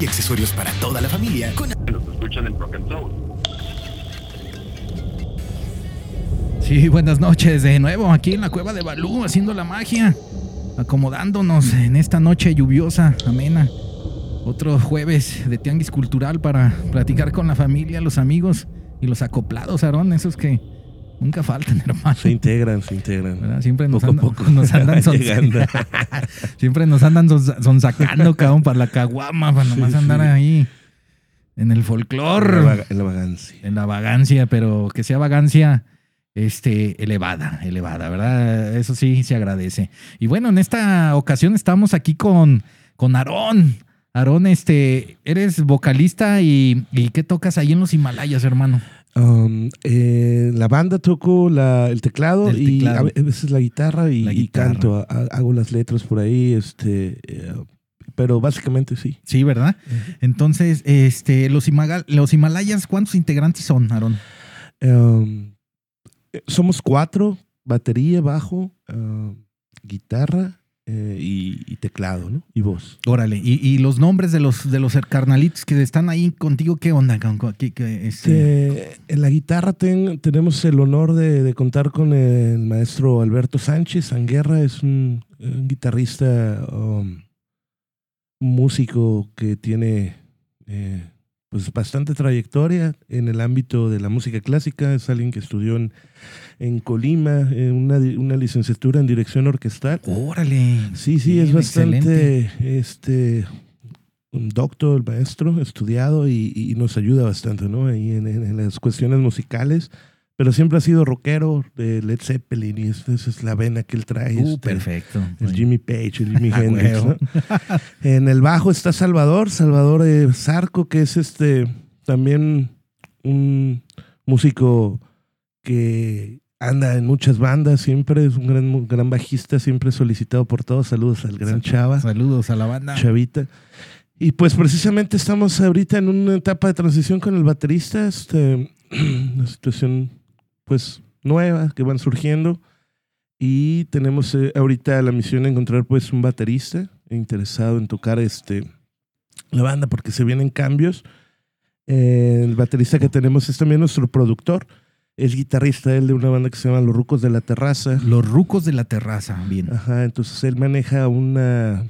Y accesorios para toda la familia con Nos escuchan en Rock and Soul. Sí, buenas noches de nuevo aquí en la cueva de Balú haciendo la magia, acomodándonos en esta noche lluviosa, amena. Otro jueves de tianguis cultural para platicar con la familia, los amigos y los acoplados, Aarón, esos que nunca faltan, hermano. Se integran, se integran. ¿verdad? Siempre nos, Poco a andan, poco nos andan son- siempre nos andan son- sonsacando, cabrón, para la caguama, para nomás Sí, andar sí. ahí en el En la, en la vagancia. en la vagancia, pero que sea vagancia este, elevada, elevada, ¿verdad? Eso sí se agradece. Y bueno, en esta ocasión estamos aquí con, con Aarón. Aarón, este, eres vocalista y, y ¿qué tocas ahí en los Himalayas, hermano? Um, eh, la banda toco la- el teclado y teclado. a veces la guitarra y, La y guitarra. canto. ha- hago las letras por ahí, este, eh, pero básicamente sí. Sí, ¿verdad? Entonces, este, los, Himaga- los Himalayas, ¿cuántos integrantes son, Aarón? Um, eh, somos cuatro, batería, bajo, um, guitarra eh, y, y teclado, ¿no? Y voz. Órale, y, y los nombres de los, de los carnalitos que están ahí contigo, ¿qué onda? Qué- qué, este? Eh, en la guitarra ten- tenemos el honor de, de contar con el maestro Alberto Sánchez. Anguerra es un, un guitarrista, um, músico que tiene eh, pues bastante trayectoria en el ámbito de la música clásica. Es alguien que estudió en, en Colima, eh, una, licenciatura en dirección orquestal. Órale. Sí, sí, es bastante este un doctor, el maestro, estudiado y, y nos ayuda bastante, ¿no? Ahí en, en- en las cuestiones musicales. Pero siempre ha sido rockero de Led Zeppelin y esa es la vena que él trae. Uh, este, perfecto. El Jimmy Page, el Jimi Ah, Hendrix. En el bajo está Salvador, Salvador eh, Zarco, que es este también un músico que anda en muchas bandas, siempre es un gran, gran bajista, siempre solicitado por todos. Saludos al gran Chava, Saludos a la banda. Chavita. Y pues precisamente estamos ahorita en una etapa de transición con el baterista, este, una situación pues nueva que van surgiendo y tenemos eh, ahorita la misión de encontrar pues un baterista interesado en tocar este la banda porque se vienen cambios. Eh, el baterista que tenemos es también nuestro productor, es guitarrista él de una banda que se llama Los Rucos de la Terraza. Los rucos de la terraza, bien. Ajá, entonces él maneja una,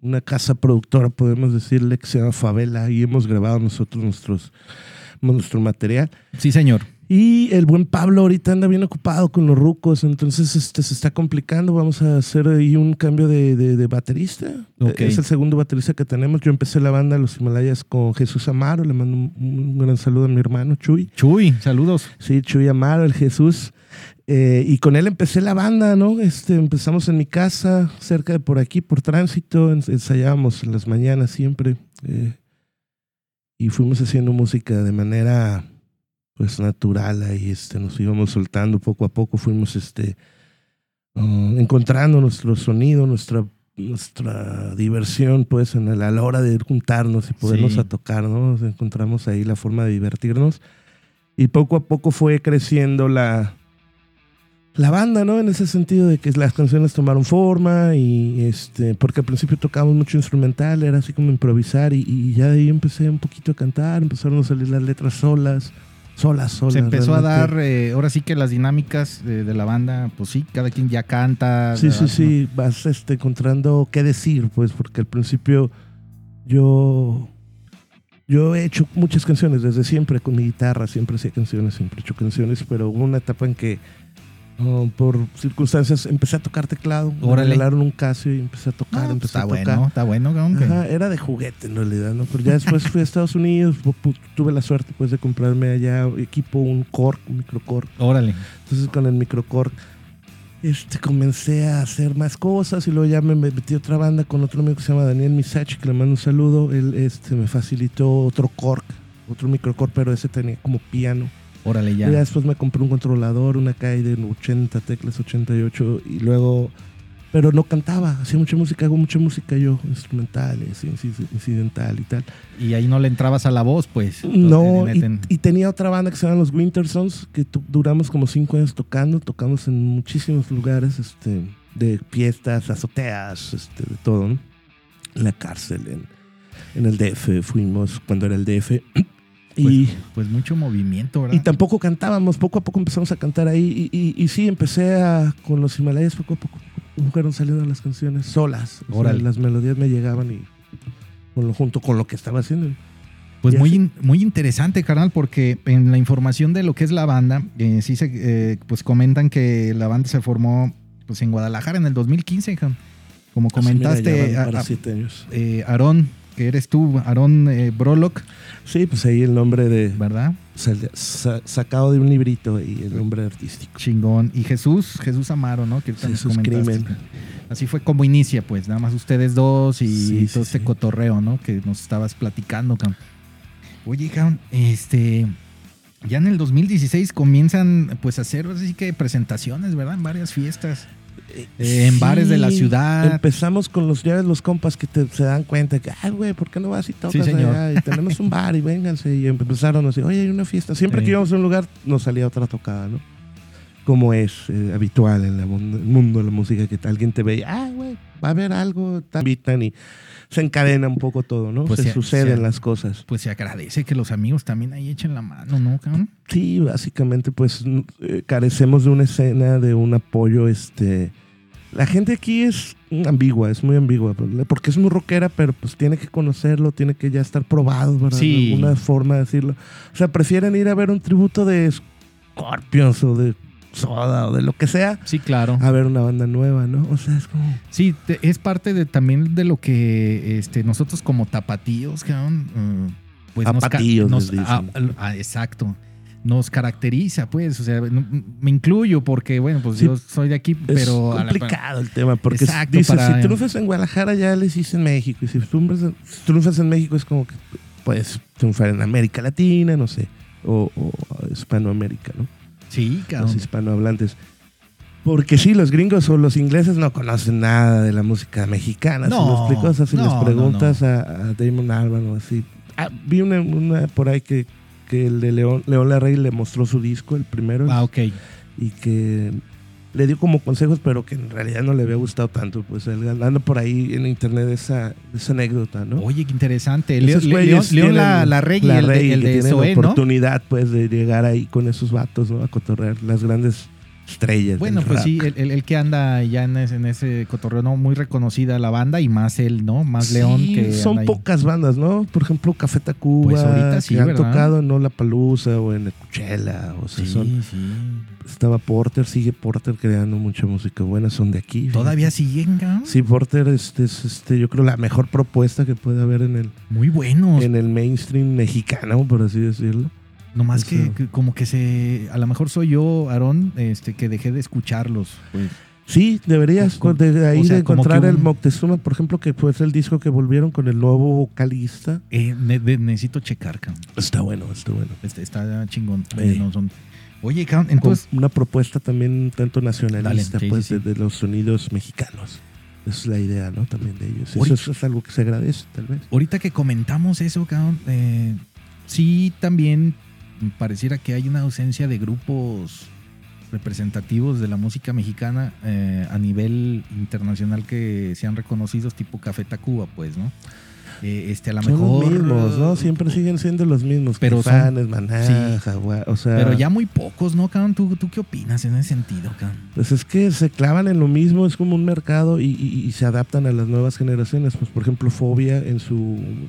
una casa productora, podemos decirle, que se llama Favela, y hemos grabado nosotros nuestros, nuestro material. Sí, señor. Y el buen Pablo ahorita anda bien ocupado con los rucos, entonces este, se está complicando. Vamos a hacer ahí un cambio de, de- de baterista. Ok. Es el segundo baterista que tenemos. Yo empecé la banda Los Himalayas con Jesús Amaro. Le mando un, un gran saludo a mi hermano Chuy. Chuy, saludos. Sí, Chuy Amaro, el Jesús. Eh, y con él empecé la banda, ¿no? Este, empezamos en mi casa, cerca de por aquí, por tránsito. ens- Ensayábamos en las mañanas siempre. eh, y fuimos haciendo música de manera, pues, natural. Ahí este, nos íbamos soltando poco a poco. Fuimos este, ah, encontrando nuestro sonido, nuestra nuestra diversión pues en el- a la hora de juntarnos y podernos Sí. a tocar, ¿no? Encontramos ahí la forma de divertirnos. Y poco a poco fue creciendo la, la banda, ¿no? En ese sentido de que las canciones tomaron forma y este, porque al principio tocábamos mucho instrumental, era así como improvisar y, y ya de ahí empecé un poquito a cantar, empezaron a salir las letras solas, solas, solas. Se empezó a dar, eh, ahora sí que las dinámicas de, de la banda, pues sí, cada quien ya canta. Sí, sí, sí, vas este, encontrando qué decir, pues, porque al principio yo, yo he hecho muchas canciones desde siempre con mi guitarra, siempre hacía canciones, siempre he hecho canciones, pero hubo una etapa en que por circunstancias empecé a tocar teclado, me Órale. regalaron un Casio y empecé a tocar, Ah, pues empecé está a tocar. bueno, está bueno, Ajá, era de juguete en realidad, ¿no? Pero ya después fui a Estados Unidos, tuve la suerte pues de comprarme allá equipo, un Korg, un microcork. Órale. Entonces con el microcork este, comencé a hacer más cosas y luego ya me metí a otra banda con otro amigo que se llama Daniel Misachi, que le mando un saludo. Él este, me facilitó otro cork, otro microcork, pero ese tenía como piano. Órale, Y ya. ya después me compré un controlador, una de 80 teclas, 88, y luego pero no cantaba, hacía mucha música, hago mucha música yo, instrumentales, inci- incidental y tal. Y ahí no le entrabas a la voz, pues. No, y, y tenía otra banda que se llama los Wintersons, que duramos como cinco años tocando, tocamos en muchísimos lugares, este, de fiestas, azoteas, este, de todo, ¿no? En la cárcel, en, en el DF, fuimos cuando era el DF. Y, Pues mucho movimiento, ¿verdad? y tampoco cantábamos, poco a poco empezamos a cantar ahí. Y, y- y sí, empecé a, con los Himalayas, poco a poco fueron saliendo las canciones solas. O sea, las melodías me llegaban y junto con lo que estaba haciendo. Pues muy, in- muy interesante, carnal, porque en la información de lo que es la banda, eh, sí se, eh, pues comentan que la banda se formó pues en Guadalajara en el 2015, cabrón. como mira, comentaste, a- a- años. eh, Aarón, que eres tú, Aarón eh, Brolock, Sí, pues ahí el nombre de ¿verdad? sal- sa- sacado de un librito y el nombre artístico. Chingón. Y Jesús, Jesús Amaro, ¿no? Que Jesús. Crimen. Así fue como inicia, pues, nada más ustedes dos y Sí, todo sí, este sí. cotorreo, ¿no? Que nos estabas platicando, cabrón. Oye, cabrón, este. Ya en el 2016 comienzan, pues, a hacer así que presentaciones, ¿verdad? En varias fiestas. Eh, en bares de la ciudad. Empezamos con los ya los compas que te- se dan cuenta que, ay, güey, ¿por qué no vas y tocas Sí, señor. allá? Y tenemos un bar y vénganse. Y empezaron así, oye, hay una fiesta. Siempre Sí. que íbamos a un lugar, nos salía otra tocada, ¿no? Como es eh, habitual en el mundo de la música, que alguien te ve y, ah, güey, va a haber algo, te invitan y se encadena un poco todo, ¿no? Pues se suceden las cosas. Pues se agradece que los amigos también ahí echen la mano, ¿no, cabrón? Sí, básicamente, pues eh, carecemos de una escena, de un apoyo. Este, la gente aquí es ambigua, es muy ambigua, pues, porque es muy rockera, pero pues tiene que conocerlo, tiene que ya estar probado, ¿verdad? Sí. De alguna forma de decirlo. O sea, prefieren ir a ver un tributo de Scorpions o de Soda o de lo que sea Sí, claro. a ver una banda nueva, ¿no? O sea, es como. Sí, te- es parte de también de lo que este, nosotros como tapatíos, cabrón, eh, pues nos ca- Tapatíos, nos- les ah, ah, exacto. Nos caracteriza, pues, o sea, me incluyo porque, bueno, pues Sí, yo soy de aquí, pero... es a la- complicado el tema, porque Exacto, dices, para- si triunfas en Guadalajara ya les hice en México, y si triunfas, en- si triunfas en México es como que puedes triunfar en América Latina, no sé, o, o Hispanoamérica, ¿no? Sí, cabrón. Los hispanohablantes. Porque sí, los gringos o los ingleses no conocen nada de la música mexicana. No, si me explico, o sea, si no, les no, preguntas A, a Damon Albarn o así. Ah, vi una, una por ahí que, que el de León, León Larrey le mostró su disco, el primero, Ah, ok. y que le dio como consejos, pero que en realidad no le había gustado tanto. Pues él por ahí en internet esa, esa anécdota, ¿no? Oye, qué interesante. Leo- León, León la, la Reggae, la el, Reggae el de Zoé, la ¿no? oportunidad, pues, de llegar ahí con esos vatos, ¿no? A cotorrear las grandes estrellas. Bueno, pues rap. sí, el, el- el que anda ya en ese, en ese cotorreo, ¿no? Muy reconocida la banda y más él, ¿no? Más León que son anda ahí. pocas bandas, ¿no? Por ejemplo, Café Tacuba, Pues ahorita sí, que han ¿verdad? tocado en Ola Palusa o en Coachella, o sea, Sí, son, sí. estaba Porter, sigue Porter creando mucha música buena, son de aquí. Todavía siguen, cabrón. Sí, Porter este, es este, yo creo la mejor propuesta que puede haber en el, Muy buenos. en el mainstream mexicano, por así decirlo. Nomás o que, sea- que como que se. A lo mejor soy yo, Aarón, este, que dejé de escucharlos. Pues. Sí, deberías de de ahí o sea, de encontrar el un- Moctezuma, por ejemplo, que fue el disco que volvieron con el nuevo vocalista. Eh, ne- de- necesito checar, cabrón. Está bueno, está bueno. Este, está chingón. Eh. No son- Oye, cabrón, Con entonces. una propuesta también un tanto nacionalista, Dale, sí, pues, sí, sí. De, de los sonidos mexicanos. Esa es la idea, ¿no? También de ellos. Ahorita- Eso, es algo que se agradece, tal vez. Ahorita que comentamos eso, cabrón, eh, sí también pareciera que hay una ausencia de grupos representativos de la música mexicana eh, a nivel internacional que sean reconocidos tipo Café Tacuba, pues, ¿no? Eh, este, a lo mejor... los mismos, ¿no? Siempre siguen siendo los mismos. Pero son- Maná, sí. Jaguar, o sea... Pero ya muy pocos, ¿no, cabrón? ¿Tú, ¿Tú qué opinas en ese sentido, cabrón? Pues es que se clavan en lo mismo, es como un mercado y, y- y se adaptan a las nuevas generaciones. Pues, por ejemplo, Fobia en su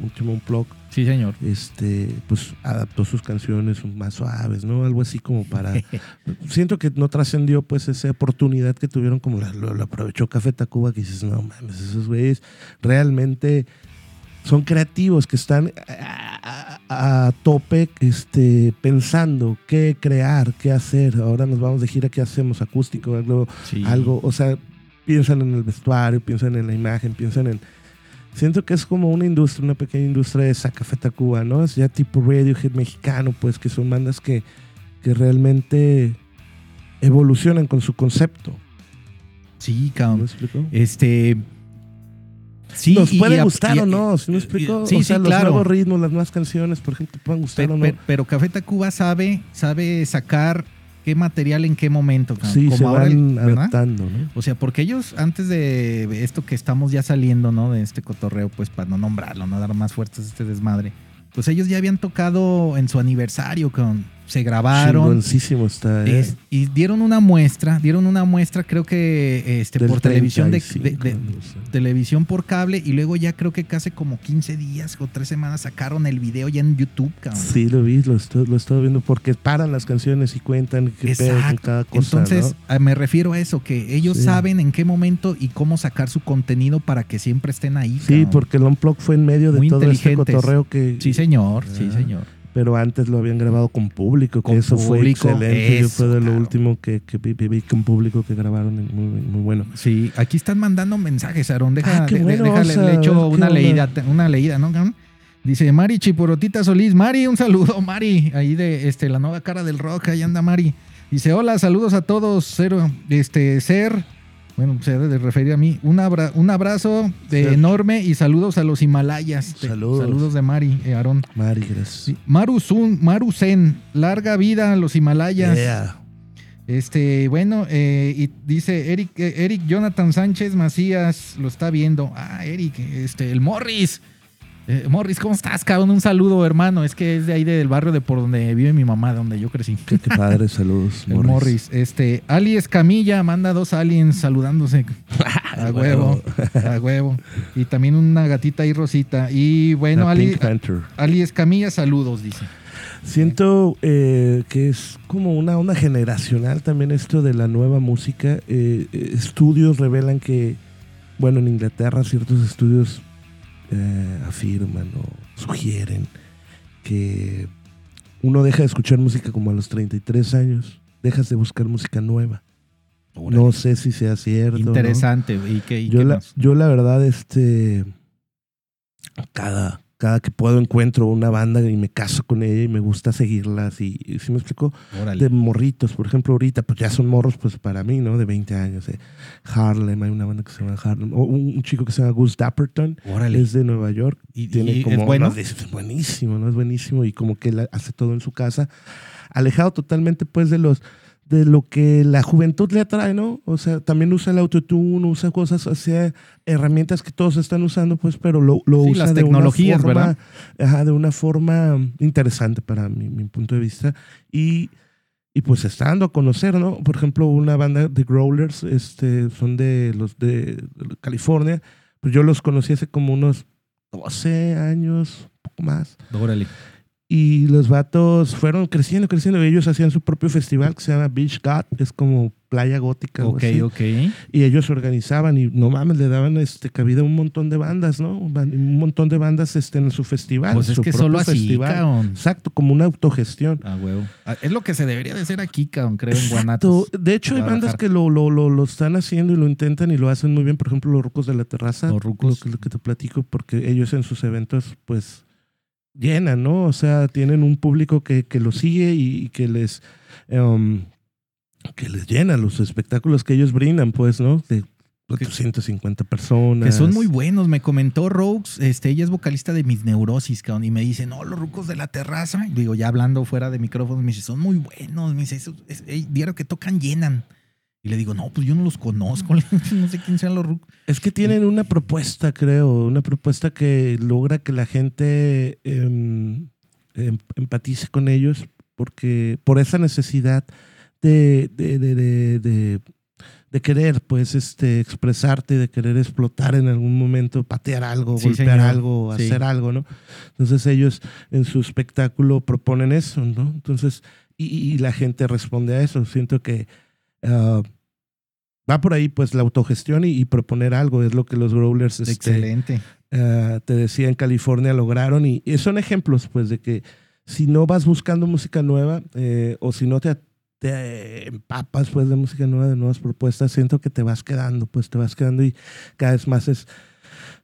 último blog, Sí, señor. este, pues adaptó sus canciones más suaves, ¿no? Algo así como para... Siento que no trascendió pues esa oportunidad que tuvieron como la- lo, lo aprovechó Café Tacuba, que dices, no mames, esos güeyes realmente son creativos, que están a, a- a tope este, pensando qué crear, qué hacer. Ahora nos vamos de gira, ¿qué hacemos? Acústico, algo Sí. algo, o sea, piensan en el vestuario, piensan en la imagen, piensan en... Siento que es como una industria, una pequeña industria de esa Café Tacuba, ¿no? Es ya tipo Radiohead mexicano, pues que son bandas que, que realmente evolucionan con su concepto. Sí, ¿Me cabrón. explico? Este. Sí, Nos puede y gustar y- o no, ¿sí me explico? Sí, o sea, sí, los claro. nuevos ritmos, las nuevas canciones, por ejemplo, te pueden gustar Pero, o no. pero, pero Café Tacuba sabe, sabe sacar qué material en qué momento. sí, Como se ahora van adaptando, ¿no? O sea, porque ellos, antes de esto que estamos ya saliendo, ¿no? De este cotorreo, pues para no nombrarlo, no dar más fuertes a este desmadre. Pues ellos ya habían tocado en su aniversario, con, se grabaron. Está. ¿eh? es- y dieron una muestra, dieron una muestra, creo que este, Del por televisión de, 35, de- de- no sé. televisión por cable, y luego ya creo que casi como 15 días o 3 semanas sacaron el video ya en YouTube, cabrón. Sí, lo vi, lo estoy, lo estoy viendo porque paran las canciones y cuentan qué pedo cada cosa. Entonces, me refiero a eso, que ellos Sí. saben en qué momento y cómo sacar su contenido para que siempre estén ahí. Sí, cabrón. porque el Unplug fue en medio de Muy todo este cotorreo que. Sí, señor, sí, Ah. señor. Pero antes lo habían grabado con público, Con eso público, fue excelente. Yo eso, fue de lo último que, que vi, vi- vi con público que grabaron, muy, muy bueno. Sí, aquí están mandando mensajes, Aaron. Deja, Ah, de- bueno, déjale, le echo una leída, una leída, ¿no? Dice Mari Chiporotita Solís. Mari, un saludo, Mari. Ahí de este, la nueva cara del rock, ahí anda Mari. Dice, hola, saludos a todos. Cero, este, ser, bueno, se debe de referir a mí. Un, abra- un abrazo de enorme y saludos a los Himalayas. Saludos. Saludos de Mari, eh, Aarón. Mari, gracias. Sí, Maru Sun, Maru Zen, larga vida a los Himalayas. Yeah. Este, bueno, eh, y dice Eric, eh, Eric Jonathan Sánchez Macías, lo está viendo. Ah, Eric, este, el Morris. Eh, Morris, ¿cómo estás, cabrón? Un saludo, hermano. Es que es de ahí del barrio de por donde vive mi mamá, donde yo crecí. Qué, qué padre, saludos. El Morris. Este, Ali Escamilla manda dos aliens saludándose. A huevo, a huevo. Y también una gatita ahí rosita. Y bueno, Ali. Ali Escamilla, saludos, dice. Siento eh, que es como una onda generacional también esto de la nueva música. Eh, estudios revelan que, bueno, en Inglaterra ciertos estudios eh, afirman o sugieren que uno deja de escuchar música como a los 33 años, dejas de buscar música nueva. No sé si sea cierto. ¿no? Interesante. ¿Y qué, y Yo qué la, más? yo la verdad, este, cada, cada que puedo encuentro una banda y me caso con ella y me gusta seguirlas y, y si me explico, Órale. de morritos, por ejemplo, ahorita, pues ya son morros, pues para mí, ¿no? De 20 años. eh. Harlem, hay una banda que se llama Harlem, o un, un chico que se llama Gus Dapperton, Órale. es de Nueva York, ¿Y- tiene y es como, bueno? no, es buenísimo, ¿no? Es buenísimo y como que él hace todo en su casa, alejado totalmente pues de los de lo que la juventud le atrae, ¿no? O sea, también usa el autotune, usa cosas, o sea, herramientas que todos están usando, pues, pero lo, lo Sí, usa las de tecnologías, una forma, ¿verdad? ajá, de una forma interesante para mi, mi punto de vista. Y, y pues está dando a conocer, ¿no? Por ejemplo, una banda de Growlers, este, son de los de, de California, pues yo los conocí hace como unos 12 años, un poco más. Órale. Y los vatos fueron creciendo, creciendo. Ellos hacían su propio festival que se llama Beach God, es como playa gótica. Ok, así. ok. Y ellos organizaban y no mames, le daban este, cabida a un montón de bandas, ¿no? Un montón de bandas este, en su festival. Pues es su que propio solo así, festival. cabrón. Exacto, como una autogestión. Ah, huevo. Ah, Es lo que se debería de hacer aquí, cabrón, creo, en Exacto. Guanatos. De hecho, hay bandas que lo, lo, lo, lo están haciendo y lo intentan y lo hacen muy bien. Por ejemplo, los Rucos de la Terraza. Los Rucos. Lo que, lo que te platico, porque ellos en sus eventos, pues, llenan, ¿no? O sea, tienen un público que, que los sigue y, y que les... em, que les llena los espectáculos que ellos brindan, pues, ¿no? De 450 personas. Que son muy buenos. Me comentó Rogues, este, ella es vocalista de Mis Neurosis, cabrón, y me dice, no, los rucos de la terraza. Digo, ya hablando fuera de micrófonos, me dice, son muy buenos. Me dice, eso, es, diario que tocan llenan. Y le digo, no, pues yo no los conozco, no sé quién sean los rucos. Es que tienen una propuesta, creo, una propuesta que logra que la gente em, em- empatice con ellos porque por esa necesidad de, de, de, de- de- de querer, pues, este, expresarte, de querer explotar en algún momento, patear algo, Sí, golpear señor. algo, Sí. hacer algo, ¿no? Entonces ellos en su espectáculo proponen eso, ¿no? Entonces, y, y la gente responde a eso. Siento que ah, va por ahí, pues, la autogestión y, y proponer algo. Es lo que los Growlers, este, Excelente. ah, te decía, en California lograron. Y, y son ejemplos, pues, de que si no vas buscando música nueva eh, o si no te, te empapas, pues, de música nueva, de nuevas propuestas, siento que te vas quedando, pues, te vas quedando y cada vez más es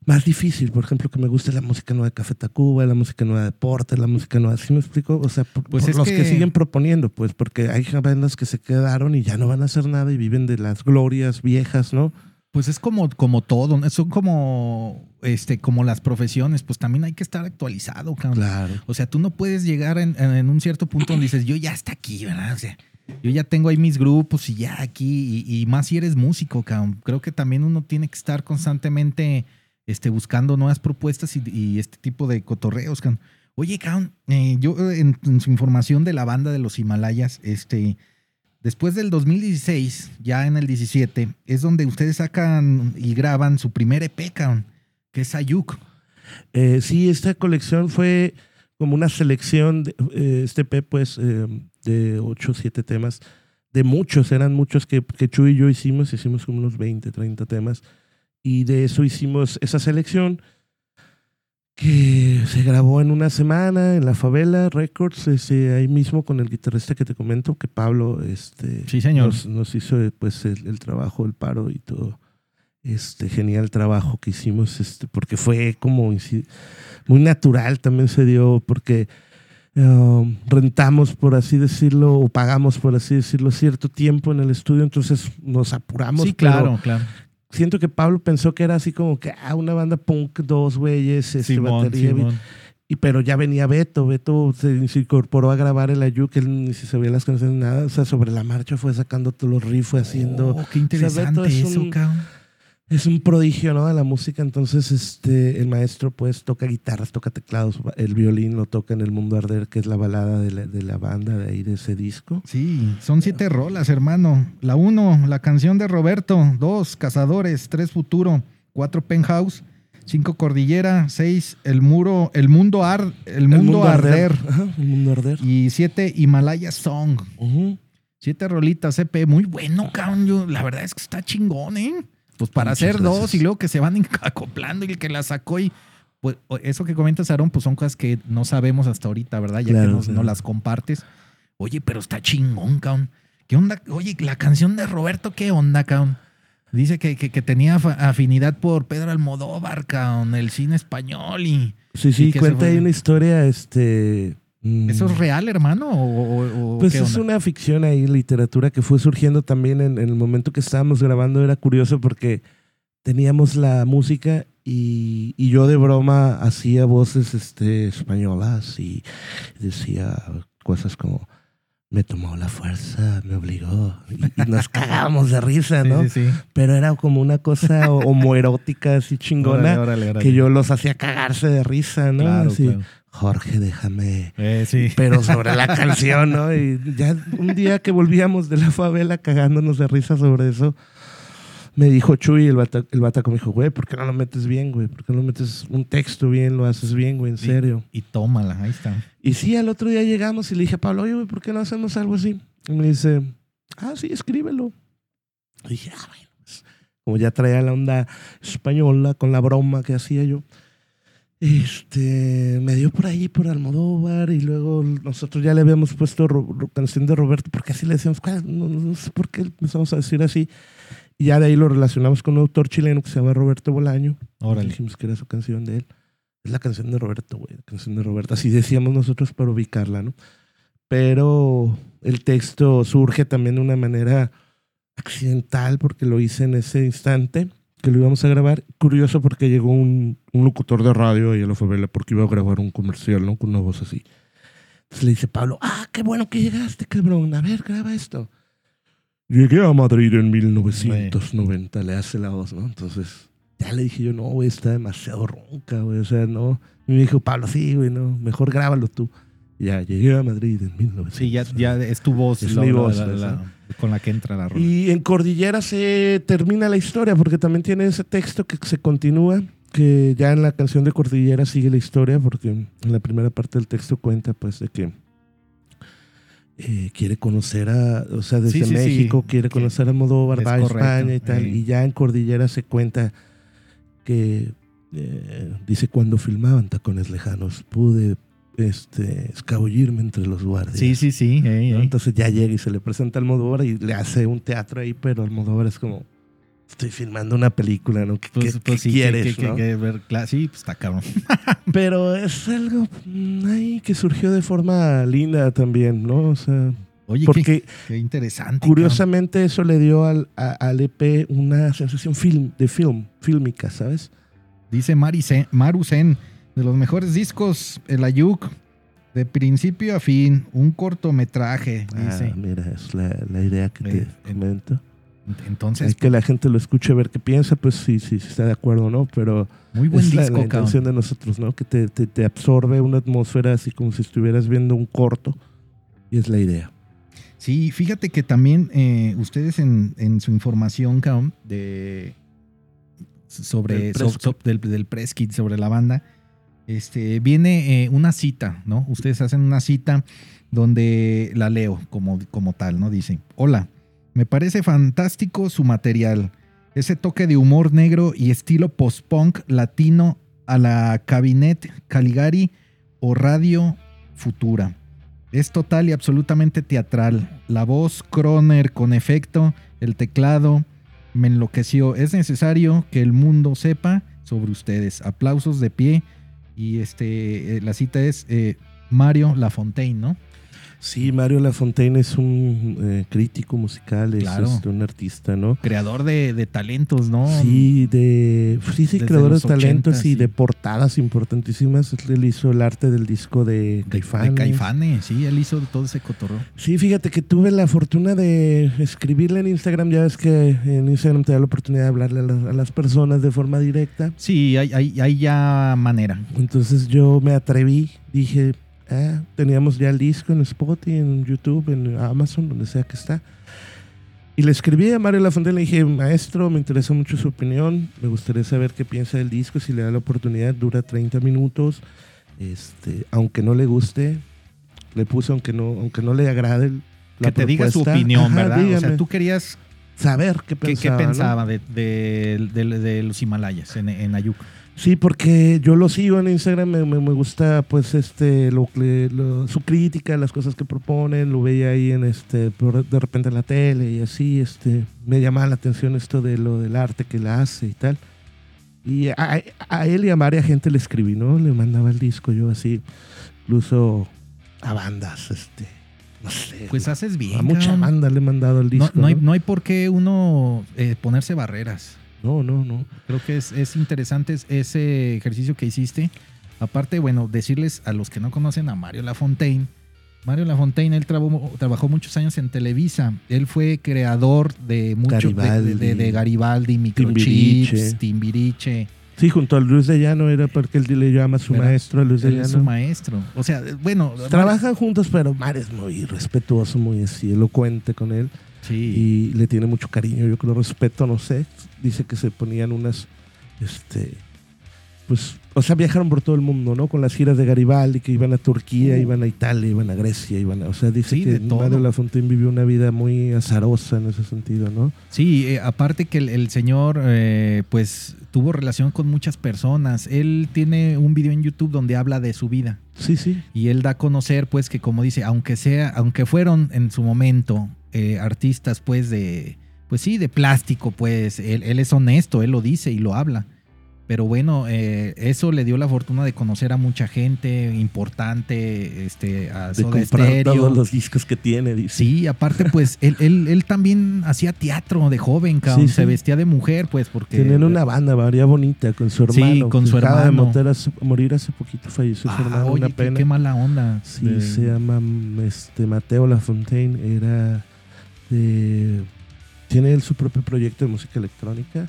más difícil, por ejemplo, que me guste la música nueva de Café Tacuba, la música nueva de Deporte, la música nueva, ¿sí me explico? O sea, por, Pues por los que... que- siguen proponiendo, pues, porque hay bandas que se quedaron y ya no van a hacer nada y viven de las glorias viejas, ¿no? Pues es como, como todo, son como, este, como las profesiones, pues también hay que estar actualizado, cabrón. Claro. O sea, tú no puedes llegar en, en un cierto punto donde dices, yo ya está aquí, ¿verdad? O sea, yo ya tengo ahí mis grupos y ya aquí, y, y más si eres músico, cabrón. Creo que también uno tiene que estar constantemente este, buscando nuevas propuestas y, este tipo de cotorreos, cabrón. Oye, cabrón, eh, yo eh, en, su información de la banda de los Himalayas, este, después del 2016, ya en el 17, es donde ustedes sacan y graban su primer EP, cabrón, que es Ayuk. Eh, sí, esta colección fue como una selección, de, eh, este P, pues, eh, de 8 o 7 temas, de muchos, eran muchos que, que Chu y yo hicimos, hicimos como unos 20, 30 temas, y de eso hicimos esa selección que se grabó en una semana en la Favela Records, ese, ahí mismo con el guitarrista que te comento, que Pablo este, Sí, señor. Nos, nos hizo pues, el, el trabajo, el paro y todo. Este genial trabajo que hicimos, este, porque fue como muy natural, también se dio, porque um, rentamos, por así decirlo, o pagamos, por así decirlo, cierto tiempo en el estudio, entonces nos apuramos. Sí, claro, claro. Siento que Pablo pensó que era así como que ah, una banda punk, dos güeyes, este, Simón, batería, Simón. y pero ya venía Beto, Beto se, se incorporó a grabar el Ayuk, él ni se sabía las canciones, nada, o sea, sobre la marcha fue sacando todos los riffs, fue haciendo... Oh, qué interesante Beto es eso, cabrón. Es un prodigio, ¿no? De la música, entonces este, el maestro pues toca guitarras, toca teclados, el violín lo toca en El Mundo Arder, que es la balada de la, de la banda de ahí, de ese disco. Sí, son siete rolas, hermano. La uno, la canción de Roberto. Dos, Cazadores. Tres, Futuro. Cuatro, Penthouse. Cinco, Cordillera. Seis, El Muro, El Mundo, Ar, el mundo, Arder. Ajá, el Mundo Arder. Y siete, Himalaya Song. Siete rolitas, EP. Muy bueno, cabrón. Yo- la verdad es que está chingón, ¿eh? Pues para Muchas hacer dos y luego que se van acoplando y el que la sacó y... Pues eso que comentas, Aaron, pues son cosas que no sabemos hasta ahorita, ¿verdad? Ya Claro, que nos, claro. nos las compartes. Oye, pero está chingón, cabrón. ¿Qué onda? Oye, la canción de Roberto, ¿qué onda, cabrón? Dice que, que, que tenía afinidad por Pedro Almodóvar, cabrón, el cine español y... Sí, sí, Y cuenta ahí una historia, este... mm, ¿Eso es real, hermano? ¿O, o- Pues qué es onda? una ficción ahí, literatura que fue surgiendo también en, en el momento que estábamos grabando. Era curioso porque teníamos la música y, y yo de broma hacía voces este, españolas y decía cosas como me tomó la fuerza, me obligó. Y, nos cagábamos de risa, Sí, ¿no? sí, sí. Pero era como una cosa homoerótica así chingona Órale, órale, órale. que yo los hacía cagarse de risa, ¿no? Claro, Así, claro. Jorge, déjame Eh, sí. pero sobre la canción, ¿no? Y ya un día que volvíamos de la favela cagándonos de risa sobre eso, me dijo Chuy, el, bata, el bataco me dijo, güey, ¿por qué no lo metes bien, güey? ¿Por qué no metes un texto bien, lo haces bien, güey, en serio? Y tómala, ahí está. Y sí, al otro día llegamos y le dije a Pablo, oye, güey, ¿por qué no hacemos algo así? Y me dice, ah, sí, escríbelo. Y dije, ah, bueno, pues, como ya traía la onda española con la broma que hacía yo, este, me dio por ahí, por Almodóvar, y luego nosotros ya le habíamos puesto canción de Roberto, porque así le decíamos, "¿Cuál? no, no sé por qué empezamos a decir así. Y ya de ahí lo relacionamos con un autor chileno que se llama Roberto Bolaño. Órale. Dijimos que era su canción de él. Es la canción de Roberto, güey. La canción de Roberto. Así decíamos nosotros para ubicarla, ¿no? Pero el texto surge también de una manera accidental porque lo hice en ese instante que lo íbamos a grabar. Curioso porque llegó un, un locutor de radio ahí a la favela porque iba a grabar un comercial, ¿no? Con una voz así. Entonces le dice Pablo, ah, qué bueno que llegaste, cabrón. A ver, graba esto. Llegué a Madrid en 1990, le hace la voz, ¿no? Entonces, ya le dije yo, no, güey, está demasiado ronca, güey, o sea, no. Y me dijo, Pablo, sí, güey, no, mejor grábalo tú. Ya, llegué a Madrid en 1990. Sí, ya, ya es tu voz, Es la- mi voz, la- la- con la que entra la rola. Y en Cordillera se termina la historia, porque también tiene ese texto que se continúa, que ya en la canción de Cordillera sigue la historia, porque en la primera parte del texto cuenta, pues, de que eh, quiere conocer a, o sea, desde Sí, sí, sí, México quiere conocer a Modóvar, va a España y tal, y ya en Cordillera se cuenta que, eh, dice, cuando filmaban Tacones Lejanos, pude este, escabullirme entre los guardias. Sí, sí, sí. Entonces ya llega y se le presenta a Almodóvar y le hace un teatro ahí, pero Almodóvar es como, estoy filmando una película, ¿no? ¿Qué, Pues, qué- pues qué sí, quieres, que, no? que ver, cla- sí, pues está cabrón. Pero es algo mm, ahí que surgió de forma linda también, ¿no? O sea, Oye, porque qué interesante. curiosamente eso le dio al, a- al EP una sensación film, de film, fílmica, ¿sabes? Dice Maru Zen, de los mejores discos, el Ayuk, de principio a fin, un cortometraje, dice. Ah, mira, es la, la idea que Eh, te eh, comento. Entonces, Es que la gente lo escuche, ver qué piensa, pues sí, sí, sí está de acuerdo o no, pero muy buen es la, disco, la cabrón. intención de nosotros, ¿no? Que te, te, te absorbe una atmósfera así como si estuvieras viendo un corto. Y es la idea. Sí, fíjate que también eh, ustedes en, en su información, cabrón, de sobre Del so- so- del, del press kit sobre la banda, este viene eh, una cita, ¿no? Ustedes hacen una cita donde la leo como, como tal, ¿no? Dice, hola, me parece fantástico su material, ese toque de humor negro y estilo post-punk latino a la Cabinet Caligari o Radio Futura. Es total y absolutamente teatral. La voz Croner con efecto, el teclado, me enloqueció. Es necesario que el mundo sepa sobre ustedes. Aplausos de pie. Y este, eh, la cita es eh, Mario Lafontaine, ¿no? Sí, Mario Lafontaine es un eh, crítico musical, es Claro. este, un artista, ¿no? Creador de, de talentos, ¿no? Sí, de sí, sí, Desde creadores de talentos 80, y sí. de portadas importantísimas. Él hizo el arte del disco de De, Caifanes. de Caifanes, sí, él hizo todo ese cotorreo. Sí, fíjate que tuve la fortuna de escribirle en Instagram. Ya ves que en Instagram te da la oportunidad de hablarle a las, a las personas de forma directa. Sí, hay, hay, hay ya manera. Entonces yo me atreví, dije, ah, teníamos ya el disco en Spotify, en YouTube, en Amazon, donde sea que está. Y le escribí a Mario Lafontaine, le dije, maestro, me interesa mucho su opinión, me gustaría saber qué piensa del disco, si le da la oportunidad, dura 30 minutos, este, aunque no le guste, le puse aunque no, aunque no le agrade la que te diga su propuesta. opinión, Ajá, ¿verdad? O sea, dígame. tú querías saber qué qué, pensaba. qué ¿no? pensaba de, de- de- de los Himalayas en, en Ayuk. Sí, porque yo lo sigo en Instagram, me, me- me gusta pues este lo, lo- su crítica, las cosas que proponen, lo veía ahí en este de repente en la tele y así, este me llamaba la atención esto de lo del arte que la hace y tal. Y a, a él y a varias gente le escribí, ¿no? Le mandaba el disco yo así, incluso a bandas, este, no sé. Pues haces bien. a mucha banda le he mandado el No, disco. no hay, ¿no? no hay por qué uno eh, ponerse barreras. No, no, no. Creo que es, es interesante es- ese ejercicio que hiciste. Aparte, bueno, decirles a los que no conocen a Mario Lafontaine. Mario Lafontaine, él trabó- trabajó muchos años en Televisa. Él fue creador de mucho de- Garibaldi. de, de Garibaldi, Timbiriche. Microchips, Timbiriche. Sí, junto a Luis de Llano era porque él le llama a su ¿Verdad? maestro, a Luis de es su Llano. maestro. O sea, bueno. Trabajan juntos, pero Mar es muy respetuoso, muy así, elocuente con él. Sí. Y le tiene mucho cariño, yo creo, respeto, no sé. Dice que se ponían unas, este, pues, o sea, viajaron por todo el mundo, ¿no? Con las giras de Garibaldi, que iban a Turquía, Uh. iban a Italia, iban a Grecia, iban a, o sea, dice Sí, que. Mario Lafontaine vivió una vida muy azarosa en ese sentido, ¿no? Sí, eh, aparte que el, el señor, eh, pues, tuvo relación con muchas personas. Él tiene un video en YouTube donde habla de su vida. Sí, sí. Y él da a conocer, pues, que como dice, aunque sea, aunque fueron en su momento eh, artistas, pues, de, pues sí, de plástico, pues, él, él es honesto, él lo dice y lo habla. Pero bueno, eh, eso le dio la fortuna de conocer a mucha gente importante, este, a De Soda comprar Stereo. todos los discos que tiene, dice. Sí, aparte, pues, él, él, él también hacía teatro de joven, cabrón. Sí, Se sí. vestía de mujer, pues, porque... Tenían una banda, María Bonita, con su Sí, hermano. con que su acaba de hermano. morir hace- morir hace poquito, falleció su Ah, hermano, oye, una pena. qué mala onda. Sí, De- se llama este, Mateo Lafontaine. Era de. Tiene él su propio proyecto de música electrónica.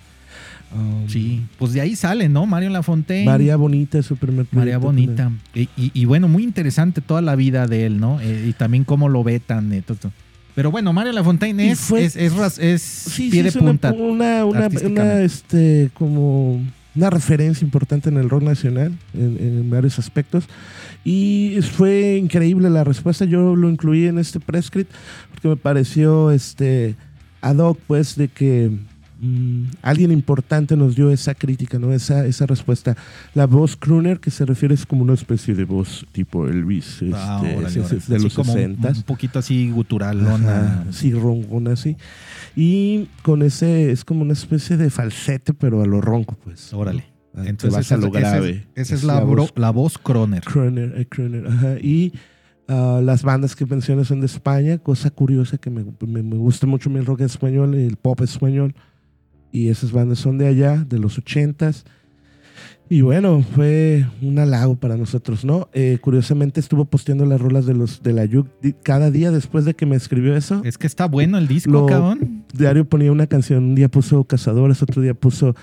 Um, Sí, pues de ahí sale, ¿no? Mario Lafontaine. María Bonita es su primer proyecto. María Bonita. Y, y- y bueno, muy interesante toda la vida de él, ¿no? Eh, y también cómo lo vetan. eh, todo, todo. Pero bueno, Mario Lafontaine es, fue- es, es ras- es Sí, pie sí, de es punta. Una, una, una, este, como una referencia importante en el rock nacional en, en varios aspectos. Y fue increíble la respuesta. Yo lo incluí en este press porque me pareció este ad hoc, pues, de que mm, alguien importante nos dio esa crítica, ¿no? Esa, esa respuesta. La voz crooner, que se refiere es como una especie de voz tipo Elvis, este, Ah, órale, ese- órale. ese de Así los como un- 60 Un poquito así guturalona. Sí, roncona, sí. Y con ese, es como una especie de falsete, pero a lo ronco, pues. Órale. Ah, Entonces, vas a lo esa es- grave. Esa es, la, bro- la voz Croner. Croner, eh, Croner, ajá. Y ah, las bandas que mencionas son de España, cosa curiosa que me, me- me gusta mucho el rock español, el pop español. Y esas bandas son de allá, de los ochentas. Y bueno, fue un halago para nosotros, ¿no? Eh, curiosamente estuvo posteando las rolas de los de la Yuk cada día después de que me escribió eso. Es que está bueno el disco, Lo- cabrón. Diario ponía una canción, un día puso Cazadores, otro día puso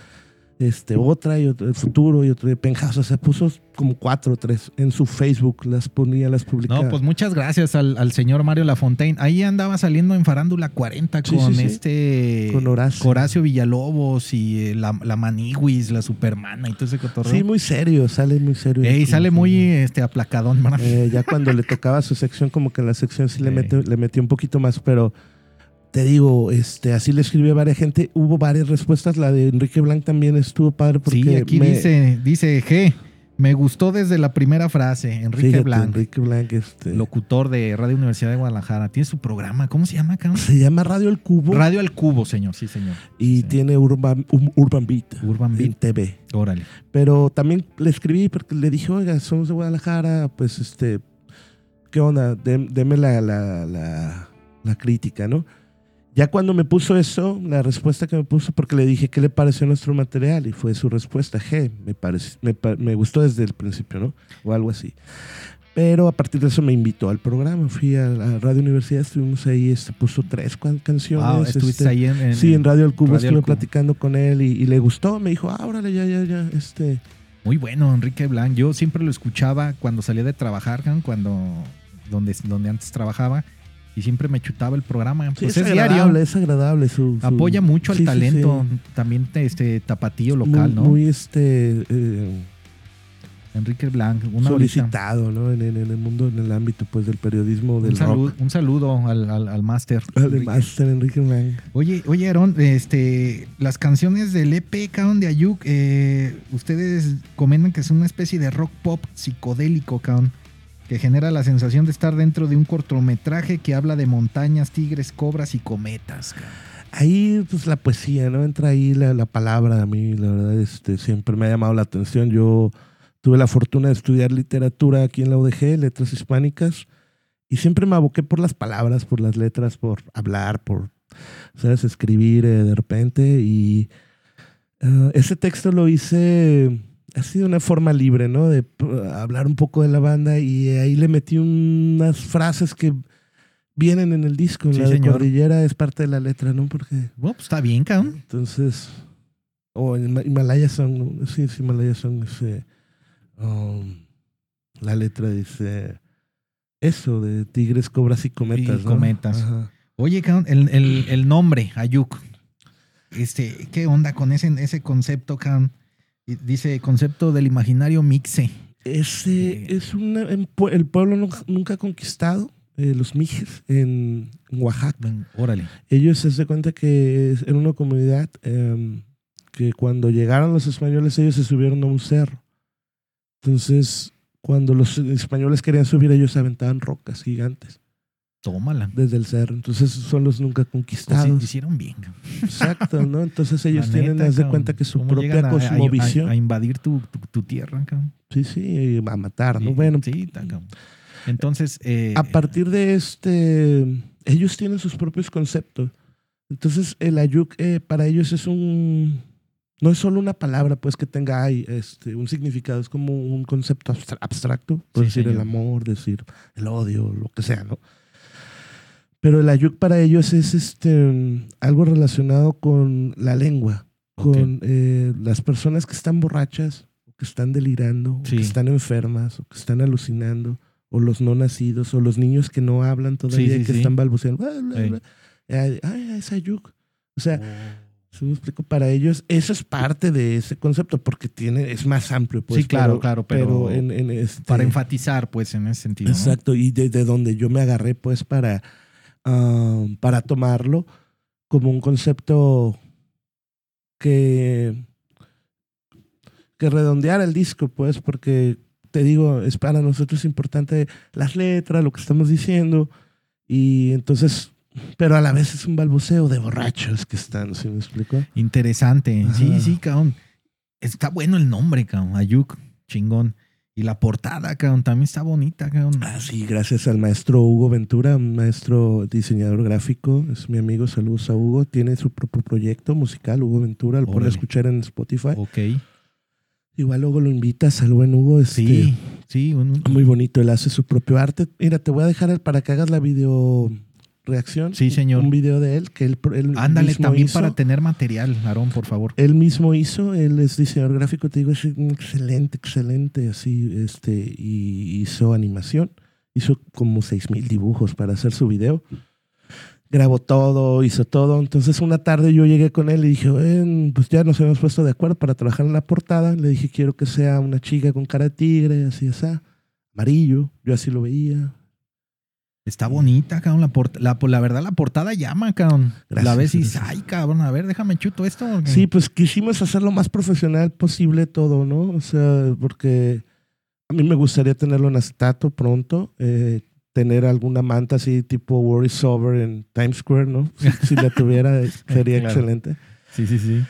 este, otra y otro, El Futuro y otro día Penthouse, o sea, puso como cuatro o tres en su Facebook, las ponía, las publicaba. No, pues muchas gracias al, al señor Mario Lafontaine. Ahí andaba saliendo en Farándula 40 Sí, con sí, sí. este. Con Horacio. Villalobos y eh, la, la Maniwis, la Supermana y todo ese cotorreo. Sí, muy serio, sale muy serio. Ey, sale muy este, aplacadón. Eh, ya cuando le tocaba su sección, como que en la sección sí le, mete, le metió un poquito más, pero te digo, este, así le escribió a varias gente. Hubo varias respuestas. La de Enrique Blanc también estuvo padre porque. Sí, aquí me- dice, dice G. Me gustó desde la primera frase. Enrique fíjate, Blanc, Enrique Blanc, este, locutor de Radio Universidad de Guadalajara. Tiene su programa. ¿Cómo se llama, cabrón? se llama Radio El Cubo Radio al Cubo, señor. Sí, señor. y Sí. tiene Urban, Urban Beat Urban en Beat. TV. Órale. Pero también le escribí porque le dije, oiga, somos de Guadalajara, pues este, ¿qué onda? Dem- deme la, la, la, la crítica, ¿no? Ya cuando me puso eso, la respuesta que me puso, porque le dije, ¿qué le pareció nuestro material? Y fue su respuesta, G, me, me, me gustó desde el principio, ¿no? O algo así. Pero a partir de eso me invitó al programa, fui a la Radio Universidad, estuvimos ahí, este, puso tres canciones. Wow, estuviste este, ahí en, en- Sí, en Radio El Cubo Radio estuve El Cubo. platicando con él y, y le gustó, me dijo, ah, órale, ya, ya, ya, este... Muy bueno, Enrique Blanc. Yo siempre lo escuchaba cuando salía de trabajar, cuando donde, donde antes trabajaba y siempre me chutaba el programa. Sí, Pues es, es, diario. es agradable su, su- Apoya mucho al sí, talento, sí. también te- este tapatío local, muy, ¿no? Muy este eh, Enrique Blanc, una horita. solicitado, ¿no? En, en- en el mundo, en el ámbito pues del periodismo del Un, salud- rock. un saludo al, al, al máster. Además, ser Enrique Blanc. Oye, oye, Aaron, este, las canciones del EP, cabrón, de Ayuk, eh, ustedes comentan que es una especie de rock pop psicodélico, cabrón, que genera la sensación de estar dentro de un cortometraje que habla de montañas, tigres, cobras y cometas. Ahí, pues la poesía, ¿no? Entra ahí la, la palabra a mí, la verdad, este, siempre me ha llamado la atención. Yo tuve la fortuna de estudiar literatura aquí en la UDG, letras hispánicas, y siempre me aboqué por las palabras, por las letras, por hablar, por, ¿sabes? Escribir eh, de repente. Y eh, ese texto lo hice así de una forma libre, ¿no? De hablar un poco de la banda y ahí le metí unas frases que vienen en el disco. Sí, la de. Cordillera es parte de la letra, ¿no? Porque Bueno, pues está bien, cabrón. entonces, o en Hima- Himalaya Song, sí, es Himalaya Song, dice, um, la letra dice eso de tigres, cobras y cometas. Y ¿no? cometas. Ajá. Oye, cabrón, el, el- el nombre, Ayuk, este, ¿qué onda con ese, ese concepto, cabrón? Dice concepto del imaginario mixe. Ese Eh. es en pue- el pueblo nunca, nunca conquistado, eh, los Mijes, en, en Oaxaca. Órale. Ellos se dan cuenta que era una comunidad em, que cuando llegaron los españoles, ellos se subieron a un cerro. Entonces, cuando los españoles querían subir, ellos aventaban rocas gigantes Tómala. desde el cerro. Entonces, son los nunca Pues conquistados. hicieron bien. Exacto, ¿no? Entonces, ellos tienen, haz de cuenta que su ¿Cómo propia llegan a- a- a- cosmovisión. A, invadir tu, tu, tu tierra, cabrón. Sí, sí, a matar, ¿no? Sí, Bueno, sí, cabrón. Entonces, eh, a partir de este, ellos tienen sus propios conceptos. Entonces, el ayuk eh, para ellos es un, no es solo una palabra, pues que tenga ay, este, un significado, es como un concepto abstra- abstracto, por Sí, decir el amor, decir el odio, lo que sea, ¿no? Pero el ayuk para ellos es este, algo relacionado con la lengua, Ok. con eh, las personas que están borrachas, o que están delirando, o Sí. que están enfermas, o que están alucinando, o los no nacidos, o los niños que no hablan todavía Sí, sí, que están balbuceando. bla, bla, bla. Ay, ay, es ayuk. O sea, si me explico, para ellos eso es parte de ese concepto porque tiene, es más amplio. Pues, Sí, claro, pero- claro, pero en, en este- para enfatizar, pues, en ese sentido. ¿no? Exacto, y desde donde yo me agarré, pues, para, para tomarlo como un concepto que, que redondear el disco, pues, porque te digo, es para nosotros importante las letras, lo que estamos diciendo, y entonces, pero a la vez es un balbuceo de borrachos que están, ¿sí me explico? Interesante. Sí, sí, cabrón. Está bueno el nombre, cabrón. Ayuk, chingón. Y la portada, cabrón, también está bonita, cabrón. Ah, sí, gracias al maestro Hugo Ventura, un maestro diseñador gráfico, es mi amigo, saludos a Hugo, tiene su propio proyecto musical, Hugo Ventura, lo pueden escuchar en Spotify. Ok. Igual luego lo invitas al buen Hugo, este, Sí, sí. un- un- muy bonito, él hace su propio arte. Mira, te voy a dejar el para que hagas la video reacción. Sí, señor. Un video de él que él, él Ándale mismo también hizo. para tener material, Aarón, por favor. Él mismo hizo, él es diseñador gráfico, te digo, es un excelente, excelente, así, este, y hizo animación, hizo como seis mil dibujos para hacer su video. Grabó todo, hizo todo. Entonces una tarde yo llegué con él y dije, "Ven, pues ya nos habíamos puesto de acuerdo para trabajar en la portada. Le dije, quiero que sea una chica con cara de tigre, así, así, amarillo. Yo así lo veía. Está bonita, cabrón. La, port- la, pues, la verdad, la portada llama, cabrón. la Gracias, ves y dices, ay, cabrón, a ver, déjame chuto esto. Sí, pues quisimos hacer lo más profesional posible todo, ¿no? O sea, porque a mí me gustaría tenerlo en acetato pronto, eh, tener alguna manta así tipo Worry Over en Times Square, ¿no? Si, si la tuviera, sería Claro. excelente. Sí, sí, sí.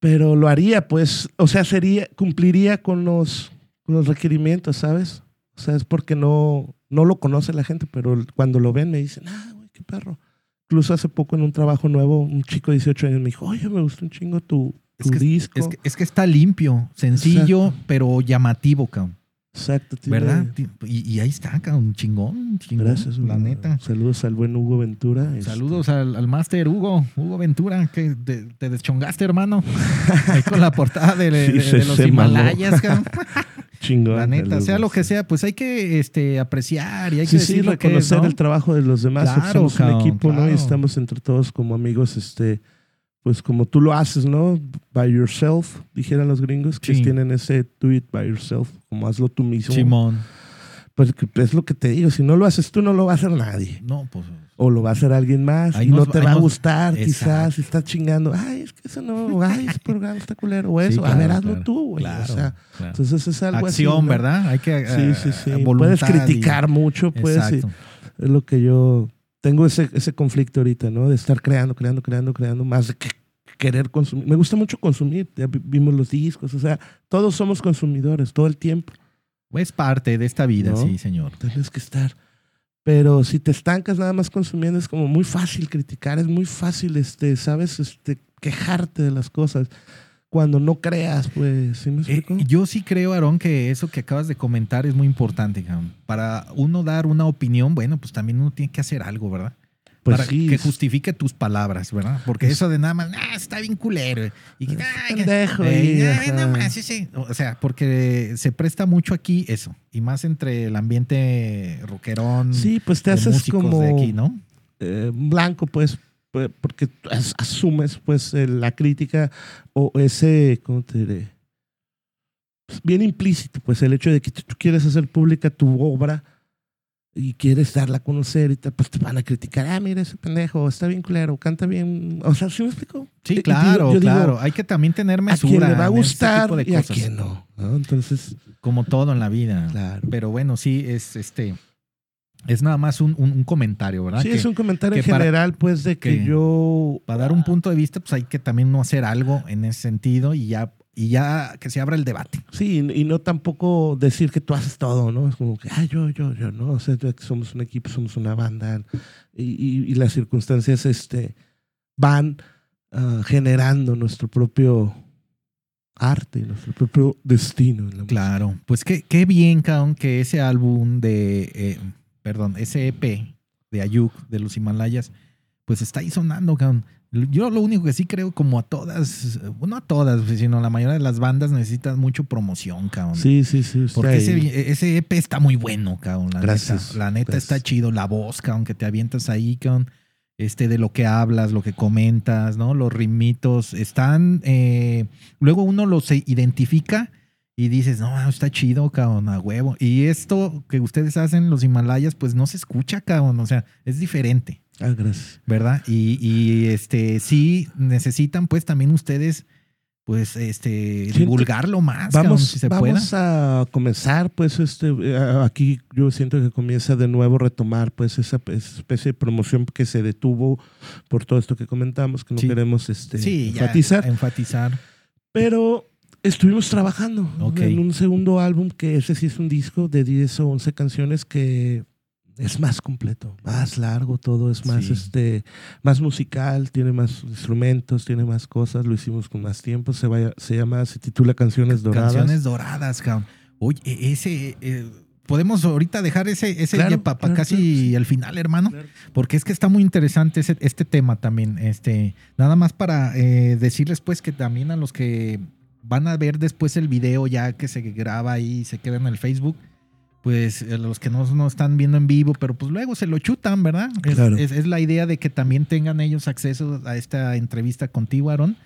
Pero lo haría, pues, o sea, sería, cumpliría con los, con los requerimientos, ¿sabes? O sea, es porque no, no lo conoce la gente, pero cuando lo ven me dicen, ah, güey, qué perro. Incluso hace poco en un trabajo nuevo, un chico de 18 años me dijo, oye, me gustó un chingo tu, tu Es que, disco. es, que, es que está limpio, sencillo, pero llamativo, cabrón. Exacto. tiene- ¿Verdad? Y, y ahí está, cabrón. Chingón, chingón. Gracias. La neta. Saludos al buen Hugo Ventura. este, Saludos al, al máster Hugo, Hugo Ventura, que te, te deschongaste, hermano. Ahí con la portada de, de- Sí, de los. Himalayas, cabrón. Chingón. La neta, sea lo que sea, pues hay que este, apreciar y hay Sí, que sí, decir lo que es, reconocer ¿no? el trabajo de los demás. Claro, somos un equipo, ¿no? Y estamos entre todos como amigos, este, pues como tú lo haces, ¿no? By yourself, dijeran los gringos, que Sí. tienen ese do it by yourself, como hazlo tú mismo. Simón. Pues es lo que te digo, si no lo haces tú, no lo va a hacer nadie. No, pues. O lo va a hacer alguien más y no te va a gustar, quizás, si estás chingando. Ay, es que eso no, ay, ese programa está culero, o Sí, eso. a ver, hazlo claro, tú, güey. Claro, O sea, entonces es algo así. Acción, ¿no? ¿verdad? Hay que. Sí, eh, sí, sí. voluntad Puedes y- criticar mucho, y Exacto. es lo que yo tengo ese, ese conflicto ahorita, ¿no? De estar creando, creando, creando, creando, más de que querer consumir. Me gusta mucho consumir. Ya vi- vimos los discos, o sea, todos somos consumidores todo el tiempo. Es parte de esta vida, ¿No? sí, señor. Tienes que estar. Pero si te estancas nada más consumiendo, es como muy fácil criticar, es muy fácil, este, ¿sabes? Este, quejarte de las cosas. Cuando no creas, pues, ¿sí me Eh, explico? yo sí creo, Aarón, que eso que acabas de comentar es muy importante. Para uno dar una opinión, bueno, pues también uno tiene que hacer algo, ¿verdad? Pues Para sí. que justifique tus palabras, ¿verdad? Porque Es- eso de nada más, ah, está bien culero. Y que, Es "Ay, que- pendejo, eh, nada más, sí, sí". O sea, porque se presta mucho aquí eso. Y más entre el ambiente rockerón. Sí, pues te de haces como de aquí, ¿no? eh, blanco, pues, pues, porque as- asumes, pues, eh, la crítica o ese, ¿cómo te diré? Pues, bien implícito, pues, el hecho de que tú quieres hacer pública tu obra y quieres darla a conocer y te, pues te van a criticar, ah, mira ese pendejo, está bien culero, canta bien, o sea, ¿sí me explico? Sí, Y- claro, digo, claro. Hay que también tener a mesura. quien le va a este gustar y a quien no, ¿no? Entonces, Como todo en la vida. claro. Pero bueno, sí, es este. Es nada más un, un- un comentario, ¿verdad? Sí, Que es un comentario en para- general, pues, de que, que yo... Para dar un punto de vista, pues hay que también no hacer algo en ese sentido y ya, y ya que se abra el debate. Sí, y no tampoco decir que tú haces todo, ¿no? Es como que, ah, yo, yo, yo, ¿no? O sea, somos un equipo, somos una banda. Y, y- y las circunstancias este, van ah, generando nuestro propio arte, nuestro propio destino. en la Claro, pues qué, qué bien, cabrón, que ese álbum de, eh, perdón, ese EP de Ayuk, de los Himalayas, pues está ahí sonando, cabrón. Yo lo único que sí creo, como a todas, no a todas, sino la mayoría de las bandas necesitan mucho promoción, cabrón. Sí, sí, sí. Porque ese, ese EP está muy bueno, cabrón. La Gracias, Neta. La neta gracias. está chido. La voz, cabrón, que te avientas ahí, cabrón. Este, de lo que hablas, lo que comentas, ¿no? Los ritmitos están. eh, luego uno los identifica y dices, no, está chido, cabrón, a huevo. Y esto que ustedes hacen, los Himalayas, pues no se escucha, cabrón. O sea, es diferente, Ah, gracias. ¿verdad? Y, y este, sí necesitan, pues también ustedes pues, este, Siento- divulgarlo más, cabrón, Vamos, si se vamos pueda. a comenzar, pues, este, eh, aquí yo siento que comienza de nuevo a retomar, pues, esa especie de promoción que se detuvo por todo esto que comentamos, que no Sí. queremos este, Sí, ya, enfatizar. enfatizar. Pero estuvimos trabajando en un segundo álbum, que ese sí es un disco de 10 o 11 canciones que es más completo, más largo, todo es más, Sí. este, más musical, tiene más instrumentos, tiene más cosas, lo hicimos con más tiempo, se, vaya, se llama, se titula Canciones Doradas. Canciones doradas, cabrón. Oye, ese. eh, Podemos ahorita dejar ese, ese Claro, ya pa- pa claro, casi claro, sí. al final, hermano. Porque es que está muy interesante ese- este tema también. Este, nada más para eh, decirles pues que también a los que van a ver después el video ya que se graba ahí y se queda en el Facebook, pues a los que no, no están viendo en vivo, pero pues luego se lo chutan, ¿verdad? Es, Claro. es- es la idea de que también tengan ellos acceso a esta entrevista contigo, Aaron,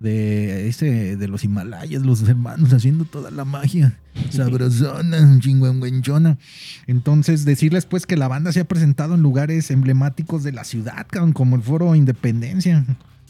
de ese de los Himalayas, los hermanos haciendo toda la magia sabrosona, chingüengüenchona. Entonces, decirles pues que la banda se ha presentado en lugares emblemáticos de la ciudad, como el Foro Independencia,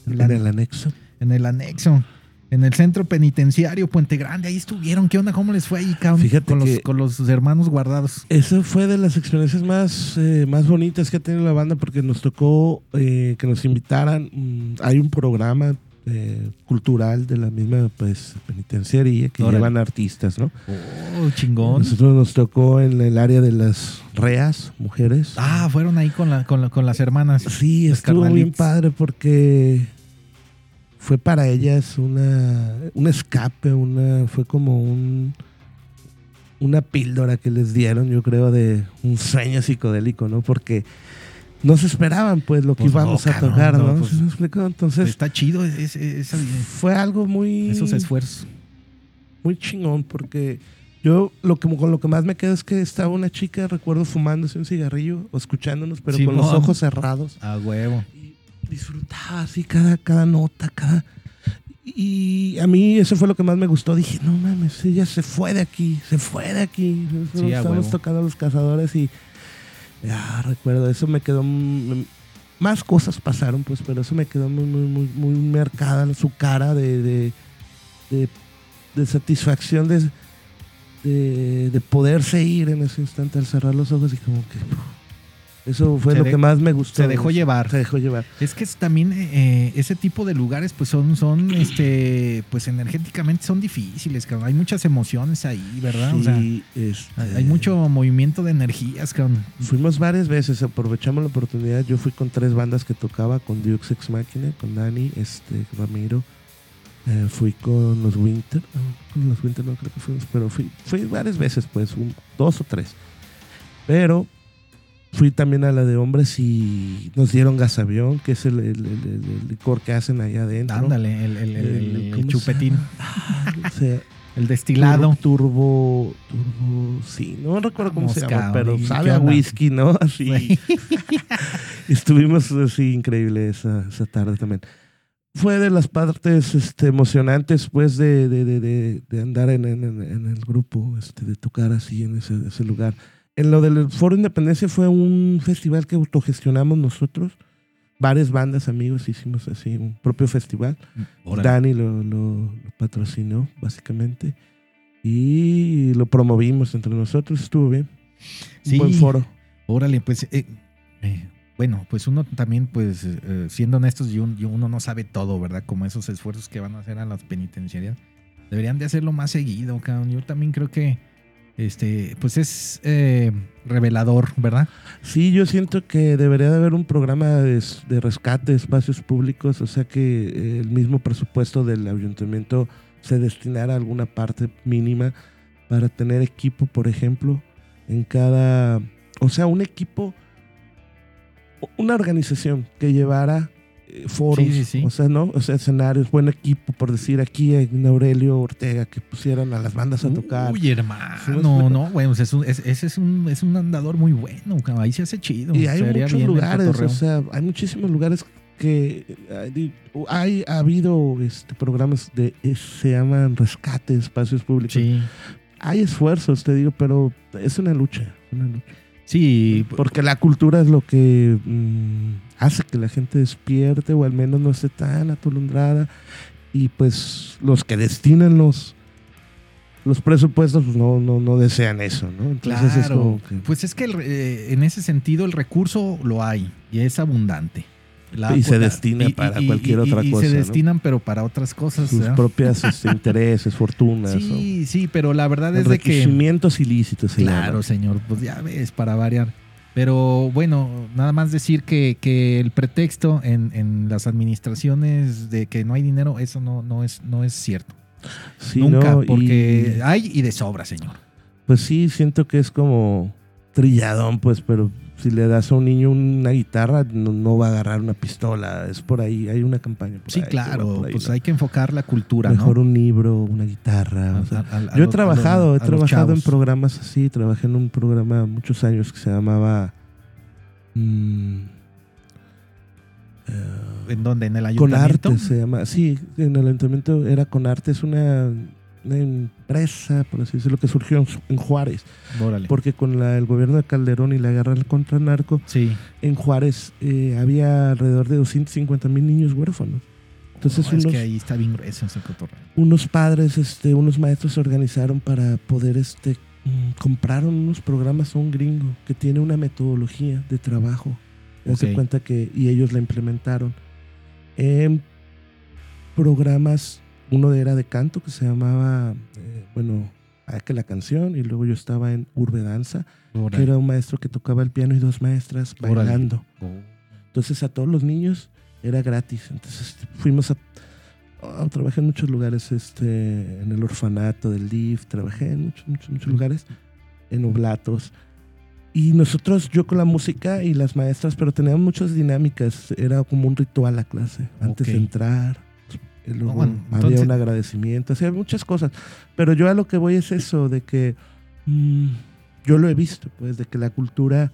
En el anexo. en el anexo, en el centro penitenciario Puente Grande, ahí estuvieron. ¿Qué onda? ¿Cómo les fue ahí, cabrón? Fíjate con, los, con los hermanos guardados. Esa fue de las experiencias más, eh, más bonitas que ha tenido la banda porque nos tocó eh, que nos invitaran. mm, hay un programa eh, cultural de la misma pues, penitenciaría que Órale. llevan artistas, ¿no? Oh, chingón. Nosotros nos tocó en el área de las reas, mujeres. Ah, fueron ahí con, la, con, la- con las hermanas. sí, estuvo bien padre porque fue para ellas una, un escape, una, fue como un una píldora que les dieron, yo creo, de un sueño psicodélico, ¿no? Porque no se esperaban, pues, lo que Pues no, íbamos a cabrón, tocar, no, ¿no? pues, ¿Sí me explico? Entonces, Está chido ese- esa- fue algo muy... esos esfuerzos. muy chingón porque yo lo que con lo que más me quedo es que estaba una chica, recuerdo fumándose un cigarrillo o escuchándonos, pero con los ojos cerrados. A huevo. Disfrutaba así cada, cada nota, cada y a mí eso fue lo que más me gustó. Dije, no mames, ella se fue de aquí, se fue de aquí. Sí, huevo. tocando a los cazadores y ya recuerdo, eso me quedó más cosas pasaron, pues, pero eso me quedó muy, muy, muy, muy marcada en su cara de, de, de, de satisfacción de, de, de poderse ir en ese instante al cerrar los ojos y como que eso fue Se lo de- que más me gustó. se dejó llevar. Se dejó llevar. Es que también eh, ese tipo de lugares, pues son, son, este, pues energéticamente son difíciles, cabrón. Hay muchas emociones ahí, ¿verdad? O sea, Sí, este, hay mucho movimiento de energías, cabrón. Fuimos varias veces, aprovechamos la oportunidad. Yo fui con tres bandas que tocaba, con Dux Ex Machina, con Dani, este, Ramiro. Eh, fui con los Winter, con los Winter no creo que fuimos, pero fui, fui varias veces, pues, un- dos o tres. Pero fui también a la de hombres y nos dieron gasavión, que es el, el- el- el- el licor que hacen allá adentro. Ándale, el, el- el- El- el ¿cómo se chupetín, o sea, el destilado. Turbo, turbo, sí, no recuerdo cómo se llama, pero ¿y sabe a whisky, ¿no? Así. Sí. Estuvimos así increíble esa, esa tarde también. Fue de las partes este, emocionantes, pues, de, de, de, de, de andar en, en, en- en el grupo, este, de tocar así en ese, ese lugar. En lo del Foro Independencia fue un festival que autogestionamos nosotros. Varias bandas, amigos, hicimos así un propio festival. Órale. Dani lo, lo- lo patrocinó, básicamente. Y lo promovimos entre nosotros. Estuvo bien. Un Sí. buen foro. Órale, pues, eh, eh, bueno, pues uno también, pues, eh, siendo honestos, un- y uno no sabe todo, ¿verdad? Como esos esfuerzos que van a hacer a las penitenciarias. Deberían de hacerlo más seguido, cabrón. Yo también creo que, este, pues es eh, revelador, ¿verdad? Sí, yo siento que debería de haber un programa de, de rescate de espacios públicos, o sea que eh, el mismo presupuesto del ayuntamiento se destinara a alguna parte mínima para tener equipo, por ejemplo, en cada, o sea, un equipo, una organización que llevara foros, Sí, sí, sí. o sea, ¿no? O sea, escenarios, buen equipo, por decir aquí en Aurelio Ortega, que pusieran a las bandas a tocar. Uy, ¿Sí me hermano, explico? no, güey, pues es un- es- ese es un, es un andador muy bueno. Ahí se hace chido. Y hay muchos lugares, o sea, hay muchísimos lugares que eh, hay, ha habido este, programas de eh, se llaman rescate de espacios públicos. Sí, Hay esfuerzos, te digo, pero es una lucha, una lucha. sí, Porque la cultura es lo que mm, hace que la gente despierte o al menos no esté tan atolondrada. y pues los que destinan los, los presupuestos pues, no, no, no desean eso, ¿no? Entonces es Claro. como que- Pues es que el eh, en ese sentido el recurso lo hay y es abundante. La- Y se destina para cualquier otra y cosa, se ¿no? destinan, pero para otras cosas. sus propias este, intereses, fortunas. Sí, sí, pero la verdad es de que. enriquecimientos ilícitos. se Claro, señor, pues ya ves, para variar. Pero bueno, nada más decir que, que el pretexto en, en las administraciones de que no hay dinero, eso no, no, es, no es cierto. Sí, Nunca, ¿no? Y, porque hay y de sobra, señor. pues sí, siento que es como trilladón, pues, pero si le das a un niño una guitarra, no, no va a agarrar una pistola. Es por ahí, hay una campaña. por Sí, ahí claro, ahí, pues ¿no? hay que enfocar la cultura, Mejor ¿no? un libro, una guitarra. o A- sea, a- a- a yo he los- trabajado, los- he trabajado en programas así. Trabajé en un programa muchos años que se llamaba. mm, eh, ¿En dónde? ¿En el con ayuntamiento? arte se llama. Sí, en el ayuntamiento era con arte. Es una empresa, por así decirlo, que surgió en, en Juárez. Órale. Porque con la- el gobierno de Calderón y la guerra contra el narco, Sí. en Juárez eh, había alrededor de 250 mil niños huérfanos. Entonces, No, es unos, que ahí está bien grueso ese cotorreo. unos padres, este, unos maestros se organizaron para poder, este, mm, compraron unos programas a un gringo que tiene una metodología de trabajo. Cuenta que, y ellos la implementaron en programas, uno era de canto que se llamaba, eh, bueno, ah, que la canción, y luego yo estaba en Urbe Danza, que era un maestro que tocaba el piano y dos maestras bailando. Oh. Entonces a todos los niños era gratis. Entonces fuimos a... oh, trabajé en muchos lugares, este, en el orfanato del DIF, trabajé en muchos, muchos, muchos lugares, en oblatos. Y nosotros, yo con la música y las maestras, pero teníamos muchas dinámicas. Era como un ritual la clase. Antes de entrar, luego había un agradecimiento, hacía muchas cosas. Pero yo a lo que voy es eso, de que mm, yo lo he visto, pues, de que la cultura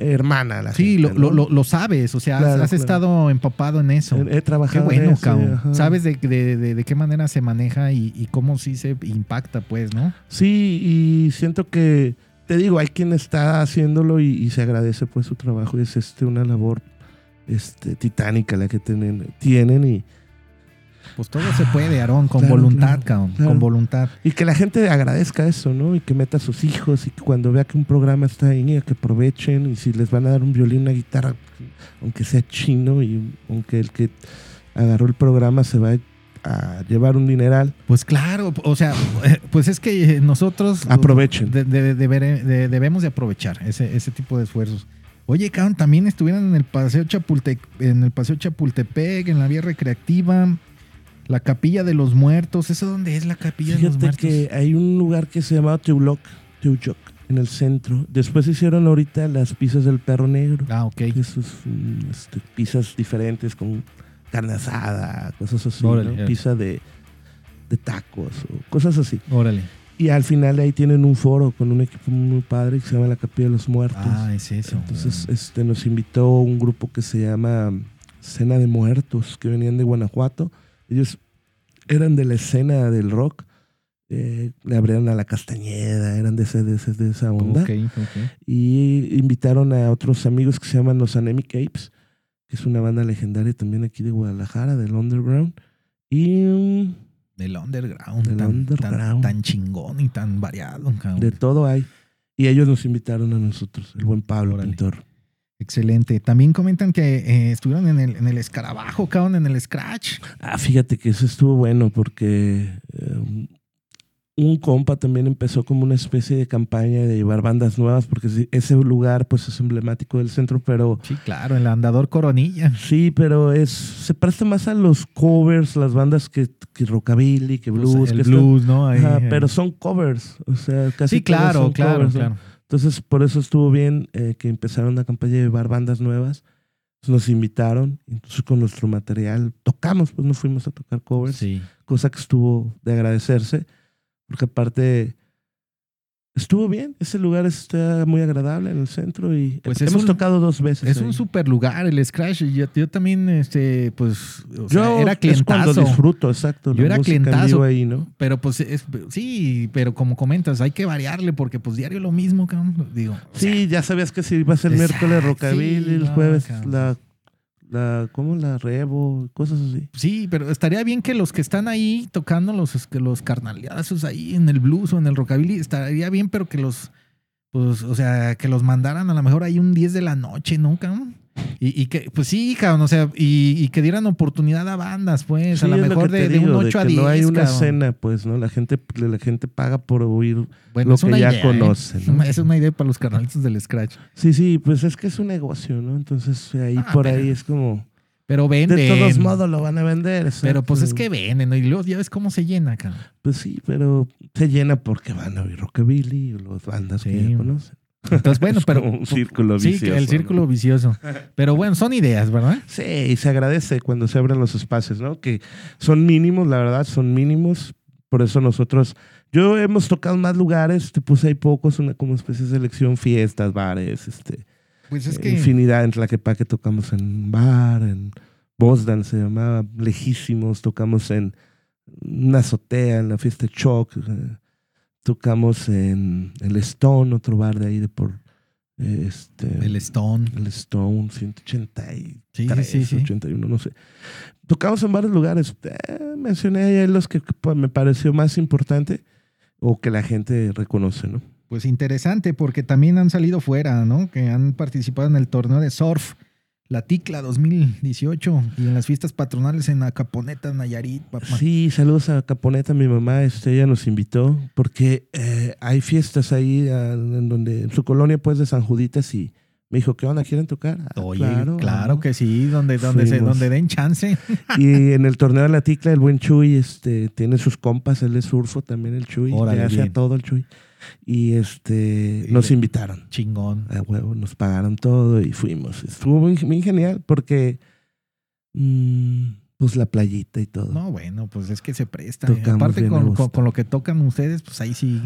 hermana la Sí, gente, lo, lo, ¿no? lo- lo sabes, o sea, has- Claro, has, claro. estado empapado en eso. He, he Qué trabajado en bueno, eso, cabrón. Sabes de, de, de- de qué manera se maneja y, y cómo sí se impacta, pues, ¿no? Sí, y siento que, te digo, hay quien está haciéndolo y, y se agradece pues su trabajo. Es este una labor este, titánica la que tienen, tienen y, Pues todo se puede, Aarón, con Claro, voluntad, claro, cabrón, claro. con voluntad. y que la gente agradezca eso, ¿no? Y que meta a sus hijos y que cuando vea que un programa está ahí, que aprovechen y si les van a dar un violín, una guitarra, aunque sea chino y aunque el que agarró el programa se va a llevar un dineral, Pues claro, o sea, eh, pues es que eh, nosotros Aprovechen. de- de- debemos de aprovechar ese, ese tipo de esfuerzos. Oye, cabrón, también estuvieron en el Paseo Chapultepec, en el Paseo Chapultepec, en la vía recreativa, la Capilla de los Muertos. ¿Eso dónde es la Capilla de los Muertos? que hay un lugar que se llama Teuloc, Teuyoc, en el centro. Después hicieron ahorita las pizzas del perro negro. Ah, ok. mm, este, pizzas diferentes con carne asada, cosas así. ¿no? Órale, ya. Pizza de, de tacos o cosas así. Órale. Y al final ahí tienen un foro con un equipo muy padre que se llama la Capilla de los Muertos. Ah, es eso. Entonces este, nos invitó un grupo que se llama Cena de Muertos, que venían de Guanajuato. Ellos eran de la escena del rock. eh, le abrieron a la Castañeda, eran de, ese- de, ese- de esa onda. Ok, ok. Y invitaron a otros amigos que se llaman los Anemic Apes, que es una banda legendaria también aquí de Guadalajara, del Underground. Y mm, Del underground. Del tan, underground. Tan, tan chingón y tan variado, cabrón. de todo hay. Y ellos nos invitaron a nosotros, el buen Pablo Órale. Pintor. Excelente. También comentan que eh, estuvieron en el, en el escarabajo, cabrón, en el scratch. Ah, fíjate que eso estuvo bueno porque eh, un compa también empezó como una especie de campaña de llevar bandas nuevas porque ese lugar pues es emblemático del centro, pero Sí, claro, el andador coronilla. sí, pero es se presta más a los covers, las bandas que, que rockabilly, que blues, Pues, que el esto- blues, ¿no? Ahí, Ajá, eh. pero son covers, o sea, casi sí, claro, son claro, covers, ¿no? Entonces, por eso estuvo bien eh, que empezaron una campaña de llevar bandas nuevas. Nos invitaron, entonces con nuestro material tocamos, pues no fuimos a tocar covers, Sí. cosa que estuvo de agradecerse, porque aparte estuvo bien, ese lugar está muy agradable en el centro y Pues es hemos un- tocado dos veces. Es ahí. un super lugar el scratch. Yo, yo también, este, pues, o sea, Yo era es cuando clientazo. disfruto, exacto. Yo era clientazo. ahí, ¿no? Pero pues es, sí, pero como comentas, hay que variarle porque pues diario lo mismo, cabrón. Digo, o sea, Sí, ya sabías que si ibas el Exacto, miércoles rockabilly, sí, el no, jueves cabrón. la, La, ¿Cómo? La Revo, cosas así. Sí, pero estaría bien que los que están ahí tocando los, los ahí en el blues o en el rockabilly, estaría bien, pero que los, pues, o sea, que los mandaran a lo mejor ahí un 10 de la noche, ¿no? Y, y que, pues sí, cabrón, o sea, y, y que dieran oportunidad a bandas, pues, Sí, a lo mejor de, un digo, 8 a que 10. No hay una cabrón. escena, pues, ¿no? La gente, la gente paga por oír Bueno, lo es que una ya idea, ¿eh? conoce, es una idea para los carnalitos del Scratch. Sí, sí, pues es que es un negocio, ¿no? Entonces ahí Ah, por pero- ahí es como... Pero venden. De todos modos lo van a vender. Pero pues es exacto. que venden, ¿no? Y luego ya ves cómo se llena, cabrón. Pues sí, pero se llena porque van a oír rockabilly o las bandas que ya conocen. Entonces, bueno, Es pero. un círculo sí, vicioso. el ¿no? círculo vicioso. Pero bueno, son ideas, ¿verdad? Sí, y se agradece cuando se abren los espacios, ¿no? Que son mínimos, la verdad, son mínimos. Por eso nosotros, yo hemos tocado más lugares, te puse ahí pocos, una como especie de selección, fiestas, bares, este, Pues es eh, que. infinidad en Tlaquepaque tocamos en un bar, en Bosdan se llamaba, lejísimos, tocamos en una azotea, en la fiesta Choc, eh, tocamos en el Stone, otro bar de ahí de por eh, este El Stone. el Stone 183, Sí, sí, sí, sí. 81, no sé. Tocamos en varios lugares. Eh, mencioné ahí los que pues, me pareció más importante o que la gente reconoce, ¿no? Pues interesante, porque también han salido fuera, ¿no? Que han participado en el torneo de surf, la Ticla 2018, y en las fiestas patronales en Acaponeta, Nayarit, papá. Sí, saludos a Caponeta, mi mamá, este, ella nos invitó porque eh, hay fiestas ahí ah, en donde en su colonia pues de San Juditas y me dijo, ¿qué onda? ¿Quieren tocar? Ah, Oye, claro, que sí, donde, donde, se, donde den chance. Y en el torneo de la Ticla, el buen Chuy este, tiene sus compas, él es surfo también, el Chuy, Órale, le hace bien. a todo el Chuy. Y este, Y nos invitaron. Chingón. A huevo, nos pagaron todo y fuimos. Estuvo muy, muy genial porque, mm, pues la playita y todo. No, bueno, pues es que se presta. Tocamos Aparte con, gusto. con, con lo que tocan ustedes, pues ahí sí.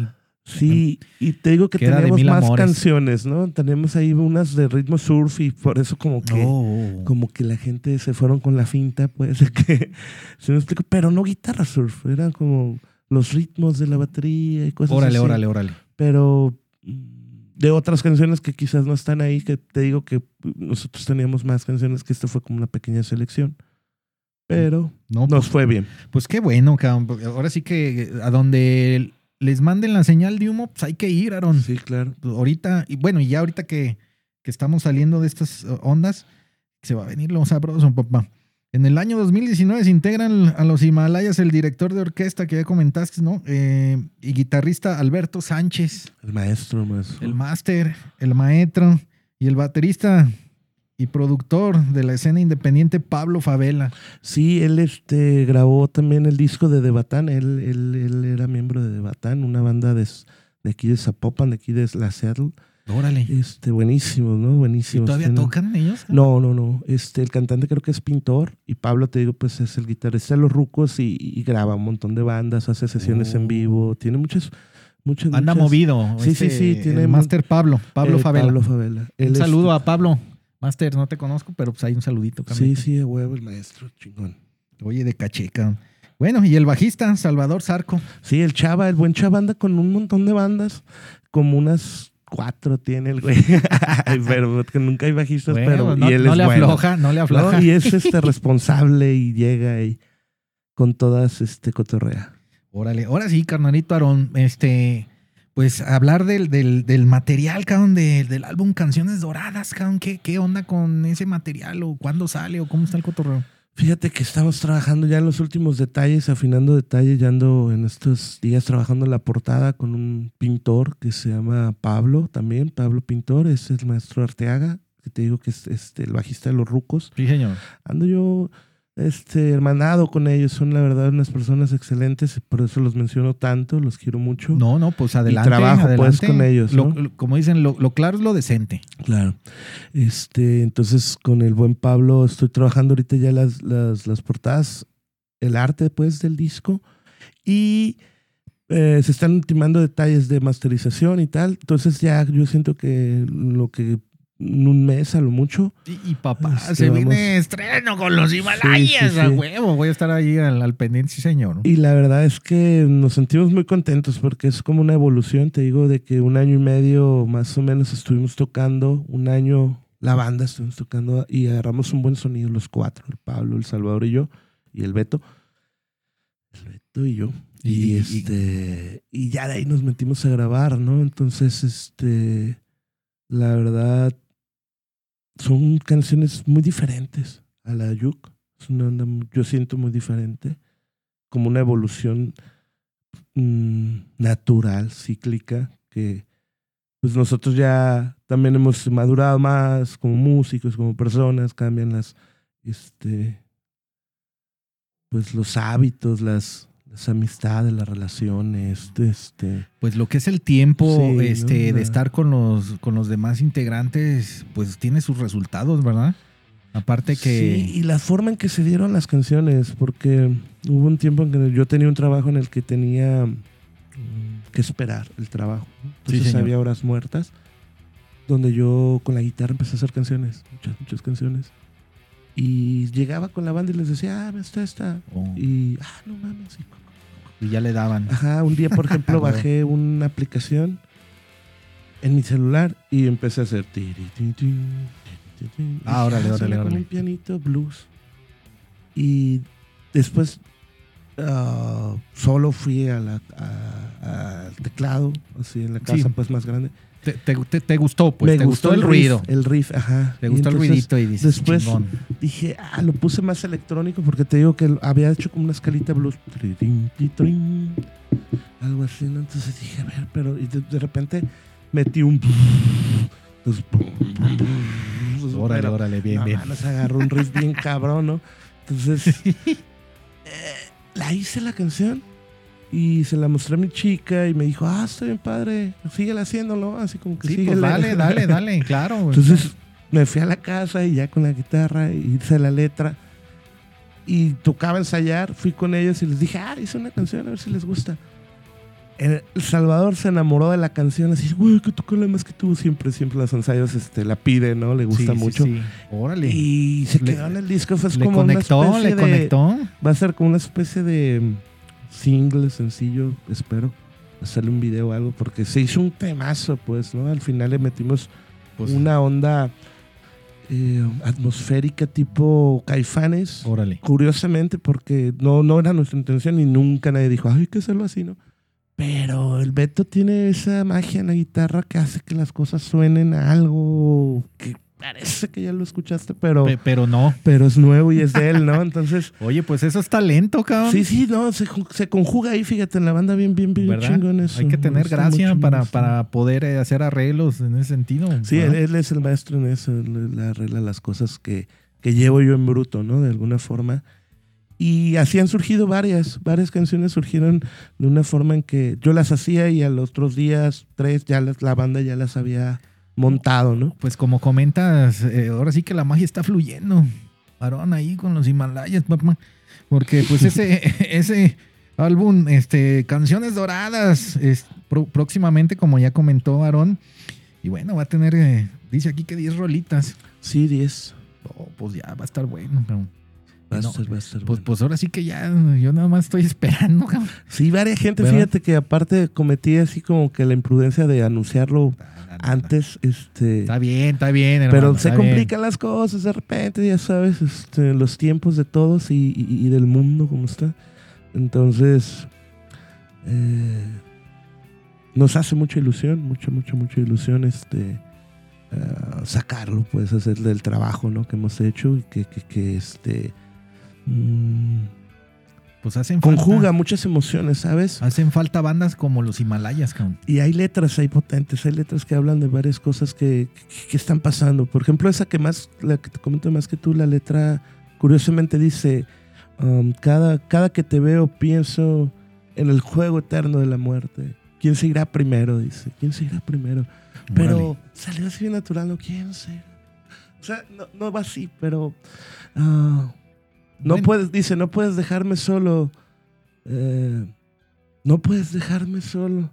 Sí, y te digo que Queda tenemos más amores. canciones, ¿no? Tenemos ahí unas de ritmo surf y por eso como que... Oh. Como que la gente se fueron con la finta, pues, de que, se me explico, pero no guitarra surf, eran como los ritmos de la batería y cosas Órale, así. órale, órale. Pero mm, de otras canciones que quizás no están ahí, que te digo que nosotros teníamos más canciones, que esta fue como una pequeña selección. Pero No, nos fue bien. Pues qué bueno, cabrón. porque Ahora sí que a donde les manden la señal de humo, pues hay que ir, Aaron. Sí, claro. Pues ahorita, y bueno, y ya ahorita que, que estamos saliendo de estas ondas, se va a venir lo sabroso, papá. En el año 2019 se integran a los Himalayas el director de orquesta que ya comentaste, ¿no? Eh, y guitarrista Alberto Sánchez, El maestro, maestro. el máster, el maestro y el baterista y productor de la escena independiente Pablo Favela. Sí, él este, grabó también el disco de Debatán. Él, él, él era miembro de Debatán, una banda de, de aquí de Zapopan, de aquí de la Seattle. Órale. Este, buenísimos, ¿no? ¿Y Buenísimos. todavía Tienen- tocan ellos? No, no, no. Este, el cantante creo que es pintor y Pablo, te digo, pues es el guitarrista de los rucos y, y graba un montón de bandas, hace sesiones Oh. en vivo, tiene muchas, muchas. Anda muchas- movido. Sí, sí, sí, tiene El Master Pablo, Pablo Eh, Favela. Pablo Favela. Él un saludo a Pablo. Master, no te conozco, pero pues hay un saludito. Sí, carnita. sí, de huevo, el maestro, chingón. Oye, de cacheca. Bueno, y el bajista, Salvador Zarco. Sí, el Chava, el buen Chava anda con un montón de bandas, como unas cuatro tiene el güey. pero que nunca hay bajistas, Bueno, pero no, y él no es le bueno. afloja, no le ¿no? afloja. Y es este responsable y llega y con todas este cotorrea. Órale, ahora sí, carnalito Aarón, este, pues hablar del, del, del material, cabrón, de- del álbum Canciones Doradas, cabrón, ¿qué, ¿qué onda con ese material o cuándo sale o cómo está el cotorreo? Fíjate que estamos trabajando ya en los últimos detalles, afinando detalles. Ya ando en estos días trabajando en la portada con un pintor que se llama Pablo también. Pablo Pintor, es el maestro Arteaga, que te digo que es este, el bajista de los Rucos. Sí, señor. Ando yo este, hermanado con ellos. Son la verdad unas personas excelentes, por eso los menciono tanto, los quiero mucho. No, no, pues adelante. trabajo, pues, adelante. con ellos, Lo- ¿no? lo- como dicen, lo, lo claro es lo decente. Claro. Este, entonces con el buen Pablo estoy trabajando ahorita ya las, las, las portadas, el arte pues del disco y eh, se están ultimando detalles de masterización y tal. Entonces ya yo siento que lo que un mes a lo mucho. Y, y papá, Este, se vamos. viene estreno con los Himalayas, Sí, sí, a huevo. Voy a estar ahí al, al pendiente, sí, señor. Y la verdad es que nos sentimos muy contentos porque es como una evolución, te digo, de que un año y medio más o menos estuvimos tocando, un año la banda, estuvimos tocando y agarramos un buen sonido los cuatro, el Pablo, el Salvador y yo, y el Beto. El Beto y yo. Y- y- este, y ya de ahí nos metimos a grabar, ¿no? Entonces, este, la verdad, son canciones muy diferentes a la Yuk. Es una onda, yo siento muy diferente, como una evolución mm, natural, cíclica, que pues nosotros ya también hemos madurado más como músicos, como personas, cambian las, este, pues los hábitos, las, las amistades, las relaciones, este, Pues lo que es el tiempo este, de estar con los, con los demás integrantes, pues tiene sus resultados, ¿verdad? Aparte que... Sí, y la forma en que se dieron las canciones, porque hubo un tiempo en que yo tenía un trabajo en el que tenía mm, que esperar el trabajo. Entonces había horas muertas donde yo con la guitarra empecé a hacer canciones, muchas, muchas canciones. Y llegaba con la banda y les decía, ah, esta, esta. Oh, Y, ah, no mames. y- ya le daban. Ajá, un día, por ejemplo, bajé una aplicación en mi celular y empecé a hacer. tiri, tiri, tin. Ah, órale, ya, órale, órale. un pianito blues. Y después ah, solo fui a la, a- al teclado, así en la casa Sí. pues más grande. Te, te- te- gustó, pues, Me te gustó, el riff, ruido. El riff, ajá. Te gustó el entonces ruidito y dices, después- chingón. Dije, ah, lo puse más electrónico porque te digo que había hecho como una escalita blues. Algo así, ¿no? Entonces dije, a ver, pero. Y de, de repente metí un. Entonces, Órale, pero, órale, bien, no bien. mames, agarró un riff bien cabrón, ¿no? Entonces, eh, la hice la canción y se la mostré a mi chica y me dijo, ah, está bien padre, síguela haciéndolo, así como que Sí, pues síguele. dale, dale, dale, claro. Entonces me fui a la casa y ya con la guitarra y hice la letra y tocaba ensayar, fui con ellos y les dije, ah, hice una canción, a ver si les gusta. El Salvador se enamoró de la canción, así, güey, que tocarla más que tú. Siempre, siempre los ensayos este, la pide, ¿no? Le gusta Sí, mucho. sí. Órale. Y se Le- quedó en el disco, fue le como conectó, una especie le de- conectó. Va a ser como una especie de single, sencillo, espero. Hacerle un video o algo, porque se hizo un temazo, pues, ¿no? Al final le metimos Pues, una onda eh, atmosférica tipo caifanes. Órale. Curiosamente, porque no, no era nuestra intención y nunca nadie dijo, ay, hay que hacerlo así, ¿no? Pero el Beto tiene esa magia en la guitarra que hace que las cosas suenen a algo que parece que ya lo escuchaste, pero, Pe- pero no. pero es nuevo y es de él, ¿no? Entonces, Oye, pues eso es talento, cabrón. sí, sí, no, se, se conjuga ahí, fíjate, en la banda bien, bien, bien chingón eso. Hay que tener gracia para, para poder eh, hacer arreglos en ese sentido. Sí, él, es el maestro en eso, él arregla las cosas que, que llevo yo en bruto, ¿no? De alguna forma. Y así han surgido varias, varias canciones surgieron de una forma en que yo las hacía y a los otros días, tres, ya las- la banda ya las había montado, ¿no? Pues como comentas, eh, ahora sí que la magia está fluyendo. Varón ahí con los Himalayas, papá. Porque pues ese, ese álbum, este, Canciones Doradas, es próximamente, como ya comentó Aarón, y bueno, va a tener, eh, dice aquí que 10 rolitas. Sí, 10. Oh, pues ya va a estar bueno, cabrón. No, Pues, pues ahora sí que ya, yo nada más estoy esperando, cabrón. Sí, varias gente, ¿Verdad? fíjate que aparte cometí así como que la imprudencia de anunciarlo antes, este... Está bien, está bien, hermano. Pero se bien. complican las cosas de repente, ya sabes, este, los tiempos de todos y, y- y del mundo como está. Entonces, eh, nos hace mucha ilusión, mucha, mucha, mucha ilusión este, ah, sacarlo, pues, hacer del trabajo ¿no? que hemos hecho y que, que, que, este, mm, Pues hacen conjuga falta, muchas emociones, ¿sabes? hacen falta bandas como los Himalayas, cabrón. Y hay letras ahí potentes, hay letras que hablan de varias cosas que, que- que están pasando. Por ejemplo, esa que más, la que te comento más que tú, la letra curiosamente dice, um, cada, cada que te veo pienso en el juego eterno de la muerte. ¿Quién se irá primero? Dice, ¿quién se irá primero? Pero salió así bien natural, ¿no? ¿Quién se irá? O sea, no, no va así, pero... ah, no Bueno. puedes, dice, no puedes dejarme solo. eh, no puedes dejarme solo.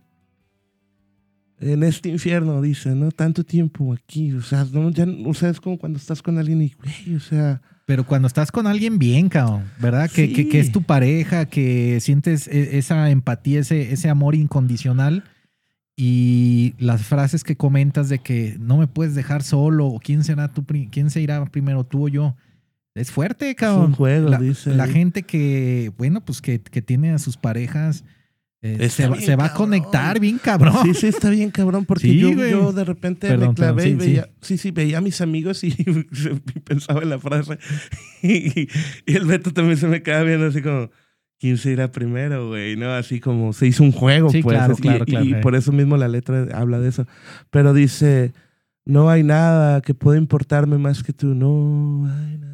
En este infierno, dice, ¿no? Tanto tiempo aquí. O sea, no, ya, o sea, es como cuando estás con alguien y, güey, o sea, Pero cuando estás con alguien bien, cabrón, ¿verdad? Que, Sí. que- que es tu pareja, que sientes e- esa empatía, ese, ese amor incondicional. y las frases que comentas de que no me puedes dejar solo, o quién será quién se irá primero, tú o yo. Es fuerte, cabrón. un juego, la, dice la gente que, bueno, pues que, que tiene a sus parejas, eh, se, va- se va a conectar bien cabrón. Sí, sí, está bien, cabrón, porque Sí, yo, yo de repente Perdón, me clavé perdón, y veía, sí. sí, veía a mis amigos y, pensaba en la frase. Y, y el Beto también se me quedaba viendo así como, ¿quién se irá primero, güey? ¿No? Así como se hizo un juego, pues. claro, así, claro, y, claro, y eh. por eso mismo la letra habla de eso. Pero dice, no hay nada que pueda importarme más que tú. No hay nada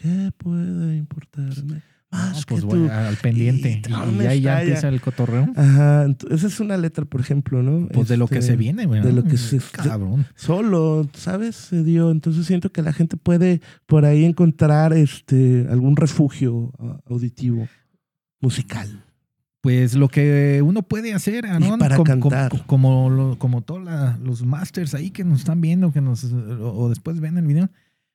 que pueda importarme más No, que pues tú. al pendiente. Y Y, no me ya, empieza el cotorreo. Ajá, esa es una letra, por ejemplo, ¿no? Pues de lo que Este, se viene, güey. de lo que se- Cabrón. solo, ¿sabes? Se dio. Entonces siento que la gente puede por ahí encontrar este algún refugio auditivo, musical. Pues lo que uno puede hacer, Aaron, para com- com- cantar. como, lo- como todos los masters ahí que nos están viendo, que nos o después ven el video,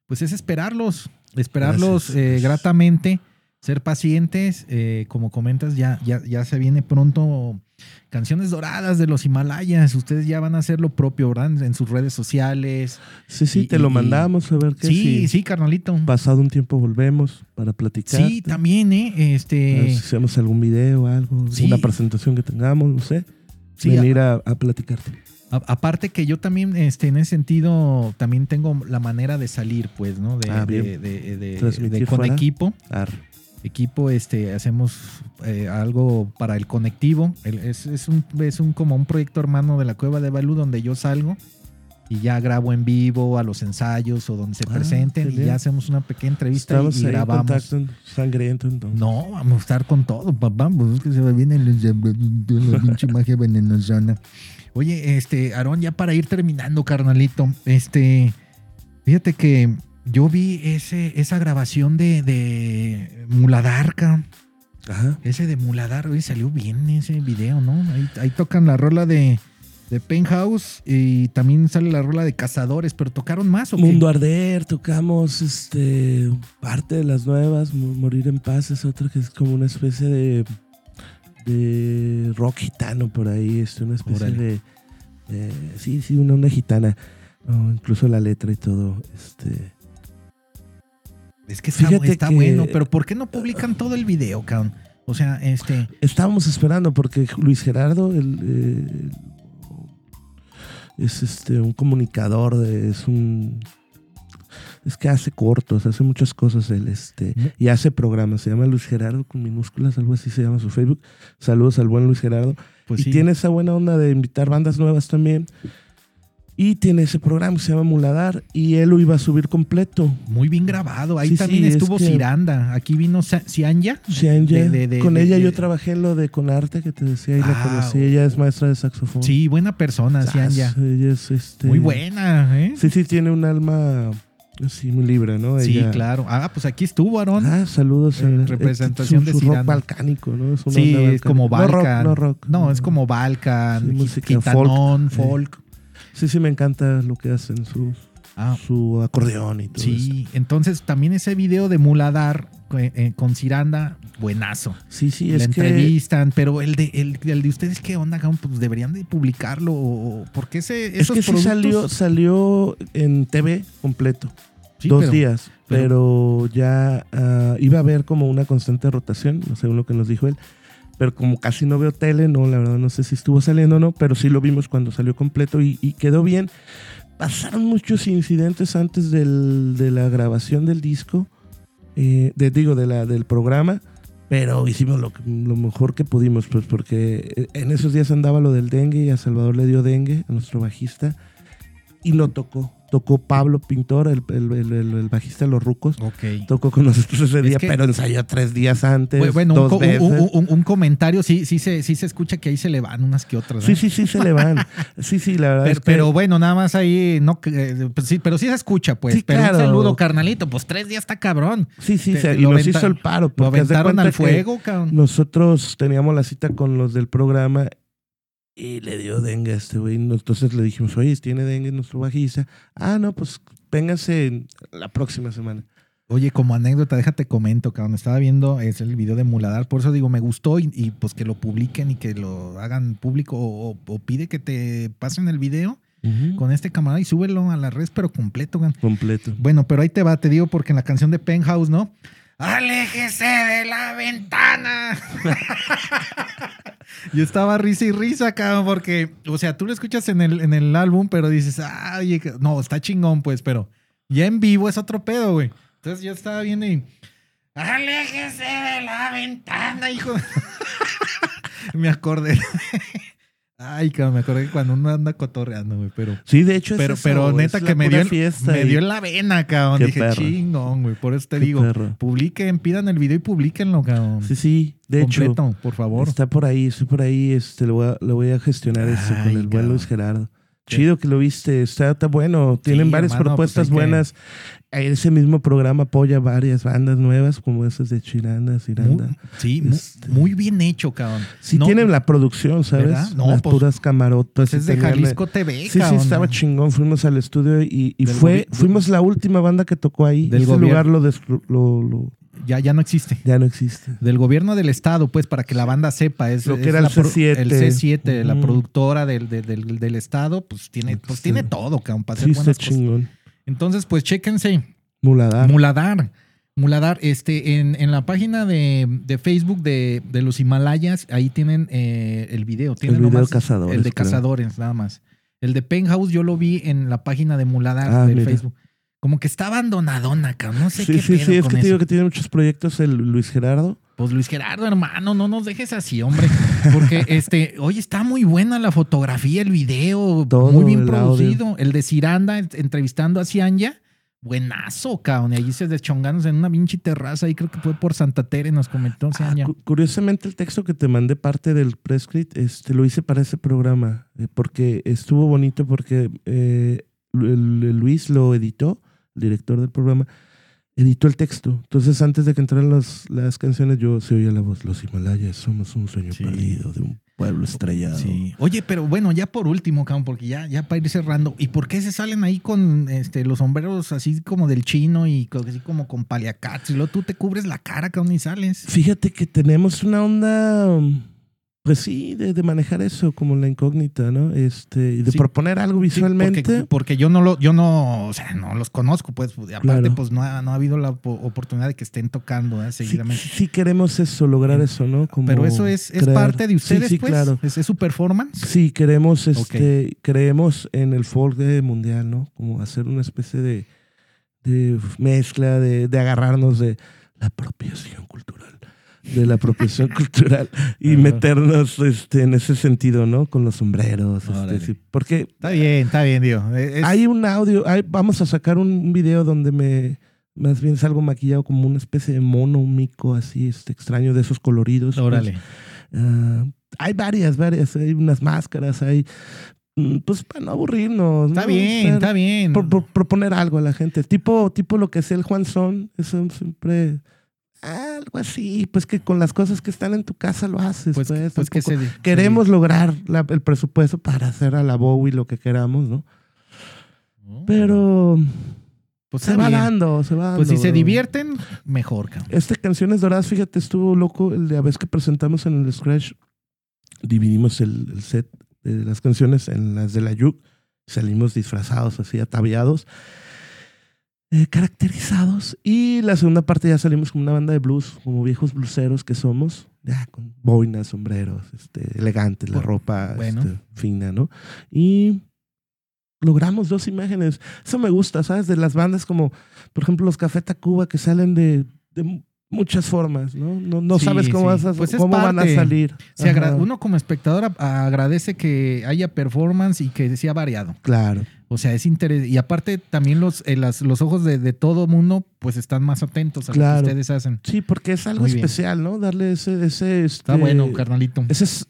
pues es esperarlos, esperarlos Gracias, eh, gratamente, ser pacientes, eh, como comentas, ya, ya, ya se viene pronto canciones doradas de los Himalayas, ustedes ya van a hacer lo propio, ¿verdad? En sus redes sociales. Sí, sí, Y- te lo y- mandamos a ver qué Sí, si sí, carnalito. pasado un tiempo volvemos para platicar. Sí, también, ¿eh? A ver Este, si hacemos algún video, algo, Sí. una presentación que tengamos, no sé. sí, venir a, a platicarte. A- aparte que yo también, este, en ese sentido, también tengo la manera de salir, pues, ¿no? De, Ah, de- bien. de- de- con fuera. equipo. Arre. Equipo, este, hacemos eh, algo para el conectivo. El- es, es un, es un como un proyecto hermano de la Cueva de Balú donde yo salgo y ya grabo en vivo a los ensayos o donde se Ah, presenten y ya hacemos una pequeña entrevista Estamos y, ahí grabamos. contacto en sangriento entonces. No, vamos a estar con todo, papá. Pues es que se me viene el- la pinche magia venenosona. Oye, este, Aarón, ya para ir terminando, carnalito, este, fíjate que yo vi ese, esa grabación de, de Muladar, cabrón. Ajá. Ese de Muladar, oye, salió bien ese video, ¿no? Ahí, ahí tocan la rola de, de Penthouse y también sale la rola de Cazadores, pero tocaron más o qué? Mundo Arder, tocamos este parte de las nuevas, Mo- Morir en Paz es otra que es como una especie de, de rock gitano por ahí, este, una especie de, de- sí, sí, una onda gitana, incluso la letra y todo, este, Es que está, que- bueno, pero ¿por qué no publican todo el video, cabrón? O sea, este... estábamos esperando porque Luis Gerardo el, eh, es este un comunicador, de- es un es que hace cortos, hace muchas cosas él, este, y hace programas. Se llama Luis Gerardo con minúsculas, algo así se llama su Facebook. Saludos al buen Luis Gerardo. Pues y sí. tiene esa buena onda de invitar bandas nuevas también. Y tiene ese programa que se llama Muladar y él lo iba a subir completo. Muy bien grabado. Ahí Sí, también sí, es estuvo que- Ciranda. Aquí vino Cianya. Sí, Anya. De- de- de- con de- ella yo trabajé en lo de Conarte que te decía y la Ah, conocí. Ella es maestra de saxofón. Sí, buena persona, Cianya. Ella es este. Muy buena, ¿eh? Sí, sí, tiene un alma así muy libre, ¿no? Sí, Ella- claro. Ah, pues aquí estuvo, Aarón. Ah, saludos. A- representación su- de su rock balcánico, ¿no? Es sí, es como. Balkan. No rock, no rock. No, es como Balkan, Sí, música gitanón, folk. folk. Sí, sí, me encanta lo que hacen, su, Ah, su acordeón y todo eso. sí. Entonces, también ese video de Muladar eh, eh, con Ciranda, buenazo. Sí, sí, la es que entrevistan, pero el de, el, el de ustedes, ¿qué onda? Pues deberían de publicarlo. o- Porque ese, es que sí salió, salió en TV completo, Sí, dos pero- días, pero, ya ah, iba a haber como una constante rotación, según lo que nos dijo él. Pero como casi no veo tele, no, la verdad no sé si estuvo saliendo o no, pero sí lo vimos cuando salió completo y, y quedó bien. Pasaron muchos incidentes antes del- de la grabación del disco, eh, de, digo, de la, del programa, pero hicimos lo, lo mejor que pudimos, pues porque en esos días andaba lo del dengue y a Salvador le dio dengue, a nuestro bajista, y no tocó. Tocó Pablo Pintor, el, el- el- el- el bajista de Los Rucos. Ok. Tocó con nosotros ese Es día, que- pero ensayó tres días antes. Bu- Bueno, un, dos co- un- veces. un- un- un comentario, sí, sí, se, sí se escucha que ahí se le van unas que otras. Sí, ¿eh? sí, sí, se le van. Sí, sí, la verdad. Pero, es que- pero bueno, nada más ahí, no, eh, pues sí, pero sí se escucha, pues. Sí, pero claro. un saludo, carnalito, pues tres días está cabrón. sí, sí, te- se- y lo nos hizo el paro. Lo aventaron al fuego, cabrón. Nosotros teníamos la cita con los del programa y le dio dengue a este güey. Entonces le dijimos, oye, tiene dengue nuestro bajista. Ah, no, pues vénganse la próxima semana. Oye, como anécdota, déjate comento, cabrón. Estaba viendo es el video de Muladar, por eso digo, me gustó y, y, pues que lo publiquen y que lo hagan público o, o pide que te pasen el video con este camarada y súbelo a la red, pero completo, cabrón. Completo. Bueno, pero ahí te va, te digo, porque en la canción de Penthouse, ¿no? ¡Aléjese de la ventana! Yo estaba risa y risa, cabrón, porque, o sea, tú lo escuchas en el, en el álbum, pero dices, ay, no, está chingón, pues, pero ya en vivo es otro pedo, güey. Entonces yo estaba viendo y. ¡Aléjese de la ventana, hijo! me acordé. Ay, cabrón, me acordé que cuando uno anda cotorreando, güey, pero. Sí, de hecho es Pero, eso, pero neta que me dio, fiesta me dio en la vena, cabrón. Qué Dije, perro. chingón, güey. Por eso te Qué digo, perro. publiquen, pidan el video y publiquenlo, cabrón. Sí, sí, de hecho. Por favor. Está por ahí, estoy por ahí, este, lo voy a, lo voy a gestionar esto con el buen. Luis Gerardo. Sí. Chido que lo viste, está, está bueno, tienen Sí, varias hermano, propuestas pues que- buenas. Ese mismo programa apoya varias bandas nuevas, como esas de Chiranda, Ciranda. Muy- sí, Este- muy, bien hecho, cabrón. Sí No, tienen la producción, ¿sabes? ¿Verdad? No, Las pues, puras camarotas. Pues es de Jalisco TV, Sí, sí, cabrón. estaba chingón. Fuimos al estudio y, fue, fuimos la última banda que tocó ahí. Del Ese gobierno. lugar lo, lo- lo- Ya, ya no existe. ya no existe. Del gobierno del estado, pues, para que la banda sepa. Es, Lo que es era el la pro- C7. El C7, la productora del, del, del- del estado, pues tiene, pues, Sí. tiene todo, cabrón, para hacer Sí, está buenas cosas. chingón. Entonces, pues, chéquense. Muladar. Muladar. Muladar, este, en, en la página de, de Facebook de, de los Himalayas, ahí tienen eh, el video. Tienen video nomás Cazadores, El de creo. Cazadores, nada más. El de Penthouse yo lo vi en la página de Muladar Ah, del mira. Facebook. Como que está abandonadona, cabrón. No sé sí, qué sí, pedo sí, es con que te digo que tiene muchos proyectos el Luis Gerardo. Pues Luis Gerardo, hermano, no nos dejes así, hombre. Porque, este, oye, está muy buena la fotografía, el video, Todo, muy bien el producido. El de Ciranda ent- entrevistando a Cianya, buenazo, cabrón. Y allí se deschongándose en una pinche terraza, ahí creo que fue por Santa Tere, nos comentó Ah, Cianya. cu- curiosamente el texto que te mandé parte del prescript, este, lo hice para ese programa, eh, porque estuvo bonito porque eh, Luis lo editó, director del programa, editó el texto. Entonces antes de que entraran las, las canciones yo se oía la voz, los Himalayas somos un sueño Sí. perdido de un pueblo estrellado. Sí. Oye, pero bueno, ya por último, cabrón, porque ya, ya para ir cerrando, ¿y por qué se salen ahí con este, los sombreros así como del chino y así como con paliacats? Y luego tú te cubres la cara, cabrón, y sales. Fíjate que tenemos una onda, pues sí, de, de manejar eso como la incógnita, ¿no? Este, y de Sí. proponer algo Sí, visualmente. porque, porque yo no lo, yo no, o sea, no los conozco, pues. aparte, Claro. pues no ha, no ha habido la po- oportunidad de que estén tocando ¿eh? Seguidamente. sí queremos eso, lograr eso, ¿no? Como Pero eso es, es parte de ustedes, sí, pues. claro. Es, es su performance. Sí, queremos, este, creemos en el folk mundial, ¿no? Como hacer una especie de, de mezcla, de, de agarrarnos de la apropiación cultural, de la apropiación cultural y Ajá. meternos este, en ese sentido, ¿no? Con los sombreros, este, sí, porque Está bien, está bien, digo. Es- hay un audio, hay- vamos a sacar un, un video donde me, más bien salgo maquillado como una especie de mono, un mico así, este extraño de esos coloridos. pues. Órale. Ah, hay varias, varias, hay unas máscaras, hay, mm, pues para no aburrirnos. Está ¿no? bien, está bien. por- por- proponer algo a la gente, tipo, tipo lo que es el Juan Son, eso siempre, algo así, pues que con las cosas que están en tu casa lo haces. Pues, Pues, pues que tampoco- se. Queremos lograr la- el presupuesto para hacer a la Bowie lo que queramos, ¿no? Pero pues se va bien. dando, se va dando. Pues si se divierten, mejor, cabrón. Este Canciones Doradas, fíjate, estuvo loco. El de la vez que presentamos en el Scratch, dividimos el, el set de las canciones en las de la Yuk. Salimos disfrazados, así ataviados, eh, caracterizados. Y la segunda parte ya salimos como una banda de blues, como viejos blueseros que somos, ya con boinas, sombreros, este, elegantes, la ropa bueno. este, fina, ¿no? Y logramos dos imágenes. Eso me gusta, ¿sabes? De las bandas como, por ejemplo, los Café Tacuba que salen de, de muchas formas, ¿no? No, no Sí, sabes cómo, sí. vas a- Pues cómo van a salir. Se uno como espectador agradece que haya performance y que sea variado. Claro. O sea, es interés. Y aparte, también los, eh, las- los ojos de, de todo mundo, pues están más atentos a lo que ustedes hacen. Sí, porque es algo Muy bien. especial, ¿no? Darle ese... ese Está este, bueno, carnalito. ese es-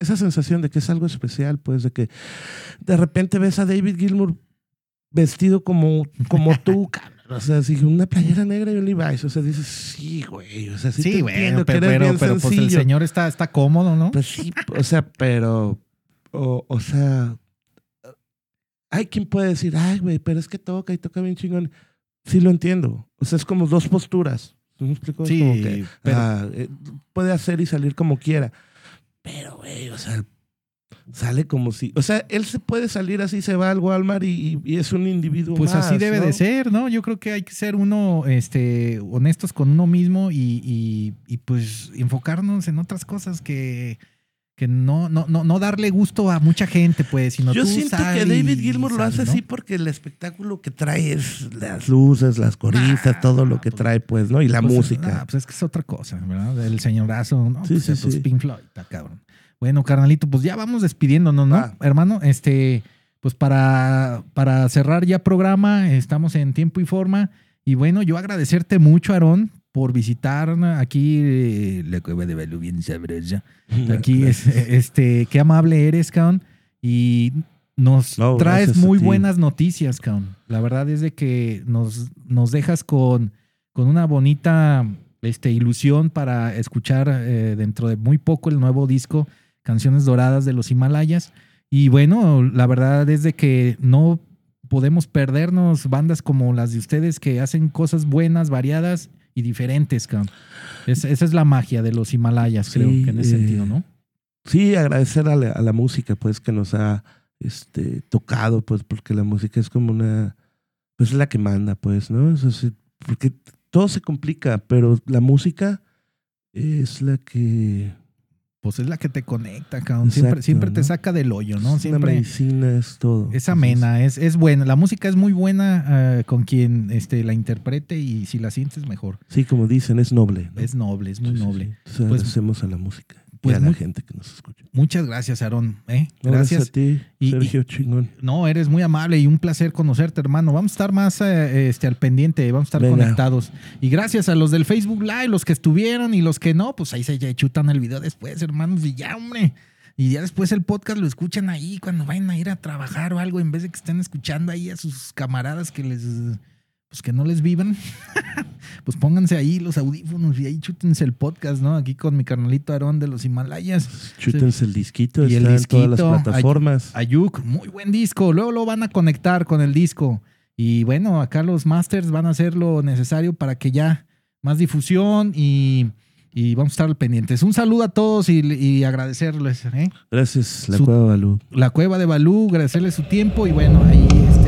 esa sensación de que es algo especial, pues, de que de repente ves a David Gilmour vestido como, como tú. O sea, así, una playera negra y un Levi's. O sea, dices, sí, güey. O sea, sí, Sí, te entiendo que pero, eres pero, bien pero, pues el señor está, está cómodo, ¿no? Pues sí, o sea, pero, o, o sea, hay quien puede decir, ay, güey, pero es que toca y toca bien chingón. sí lo entiendo. O sea, es como dos posturas. ¿Sí ¿Me explico? Sí, como que, pero- ah, eh, puede hacer y salir como quiera. Pero, güey, o sea, sale como si. O sea, él se puede salir así, se va al Walmart y, y es un individuo. Pues así debe ¿no? de ser, ¿no? Yo creo que hay que ser uno, este, honestos con uno mismo y, y- y, pues enfocarnos en otras cosas que, que no, no, no, no darle gusto a mucha gente, pues, sino Yo tú siento sal que David Gilmour lo hace ¿no? así porque el espectáculo que trae es las luces, las coristas, Ah, todo lo que pues, trae, pues, ¿no? Y la Pues, música. ah, pues es que es otra cosa, ¿verdad? El señorazo, ¿no? Sí, pues, sí, pues, sí. Pink Floyd, está cabrón. Bueno, carnalito, pues ya vamos despidiéndonos, ¿no? Va. Hermano, este, pues para, para cerrar ya programa, estamos en tiempo y forma. Y bueno, yo agradecerte mucho, Aarón, por visitar aquí eh, la cueva de Balú, bien sabrosa. Aquí es, este, qué amable eres, cabrón. Y nos No, traes muy buenas noticias, cabrón. La verdad es de que nos, nos dejas con, con una bonita este, ilusión para escuchar eh, dentro de muy poco el nuevo disco Canciones Doradas de los Himalayas. Y bueno, la verdad es de que no podemos perdernos bandas como las de ustedes que hacen cosas buenas, variadas y diferentes, cabrón. Es- esa es la magia de los Himalayas, creo Sí, que en ese eh, sentido, ¿no? Sí, agradecer a la, a la música, pues, que nos ha este, tocado, pues, porque la música es como una, pues, es la que manda, pues, ¿no? Eso sí, porque todo se complica, pero la música es la que Pues es la que te conecta, cabrón. Siempre, Exacto, siempre te ¿no? saca del hoyo, ¿no? es Siempre medicina, es todo. es Entonces, amena, es, es buena. La música es muy buena eh, con quien este, la interprete y si la sientes mejor. Sí, como dicen, es noble. ¿no? Es noble, es muy Sí, noble. sí. Entonces, Pues- agradecemos a la música pues y a la muy- gente que nos escucha. Muchas gracias, Aarón. ¿eh? Gracias. a ti, Y- Sergio Chingón. No, eres muy amable y un placer conocerte, hermano. Vamos a estar más eh, este, al pendiente, vamos a estar Venga. conectados. Y gracias a los del Facebook Live, los que estuvieron y los que no, pues ahí se ya chutan el video después, hermanos, y ya, hombre. Y ya después el podcast lo escuchan ahí cuando vayan a ir a trabajar o algo, en vez de que estén escuchando ahí a sus camaradas que les, pues que no les vivan. pues pónganse ahí los audífonos y ahí chútense el podcast, ¿no? Aquí con mi carnalito Aarón de los Himalayas. Chútense el disquito, Y el está en todas las disquito, plataformas. Ayuk, muy buen disco. Luego lo van a conectar con el disco. Y bueno, acá los masters van a hacer lo necesario para que ya más difusión y, y vamos a estar al pendientes. Un saludo a todos y, y agradecerles. ¿eh? Gracias, la Su- Cueva Balú. La cueva de Balú, agradecerles su tiempo y bueno, ahí está.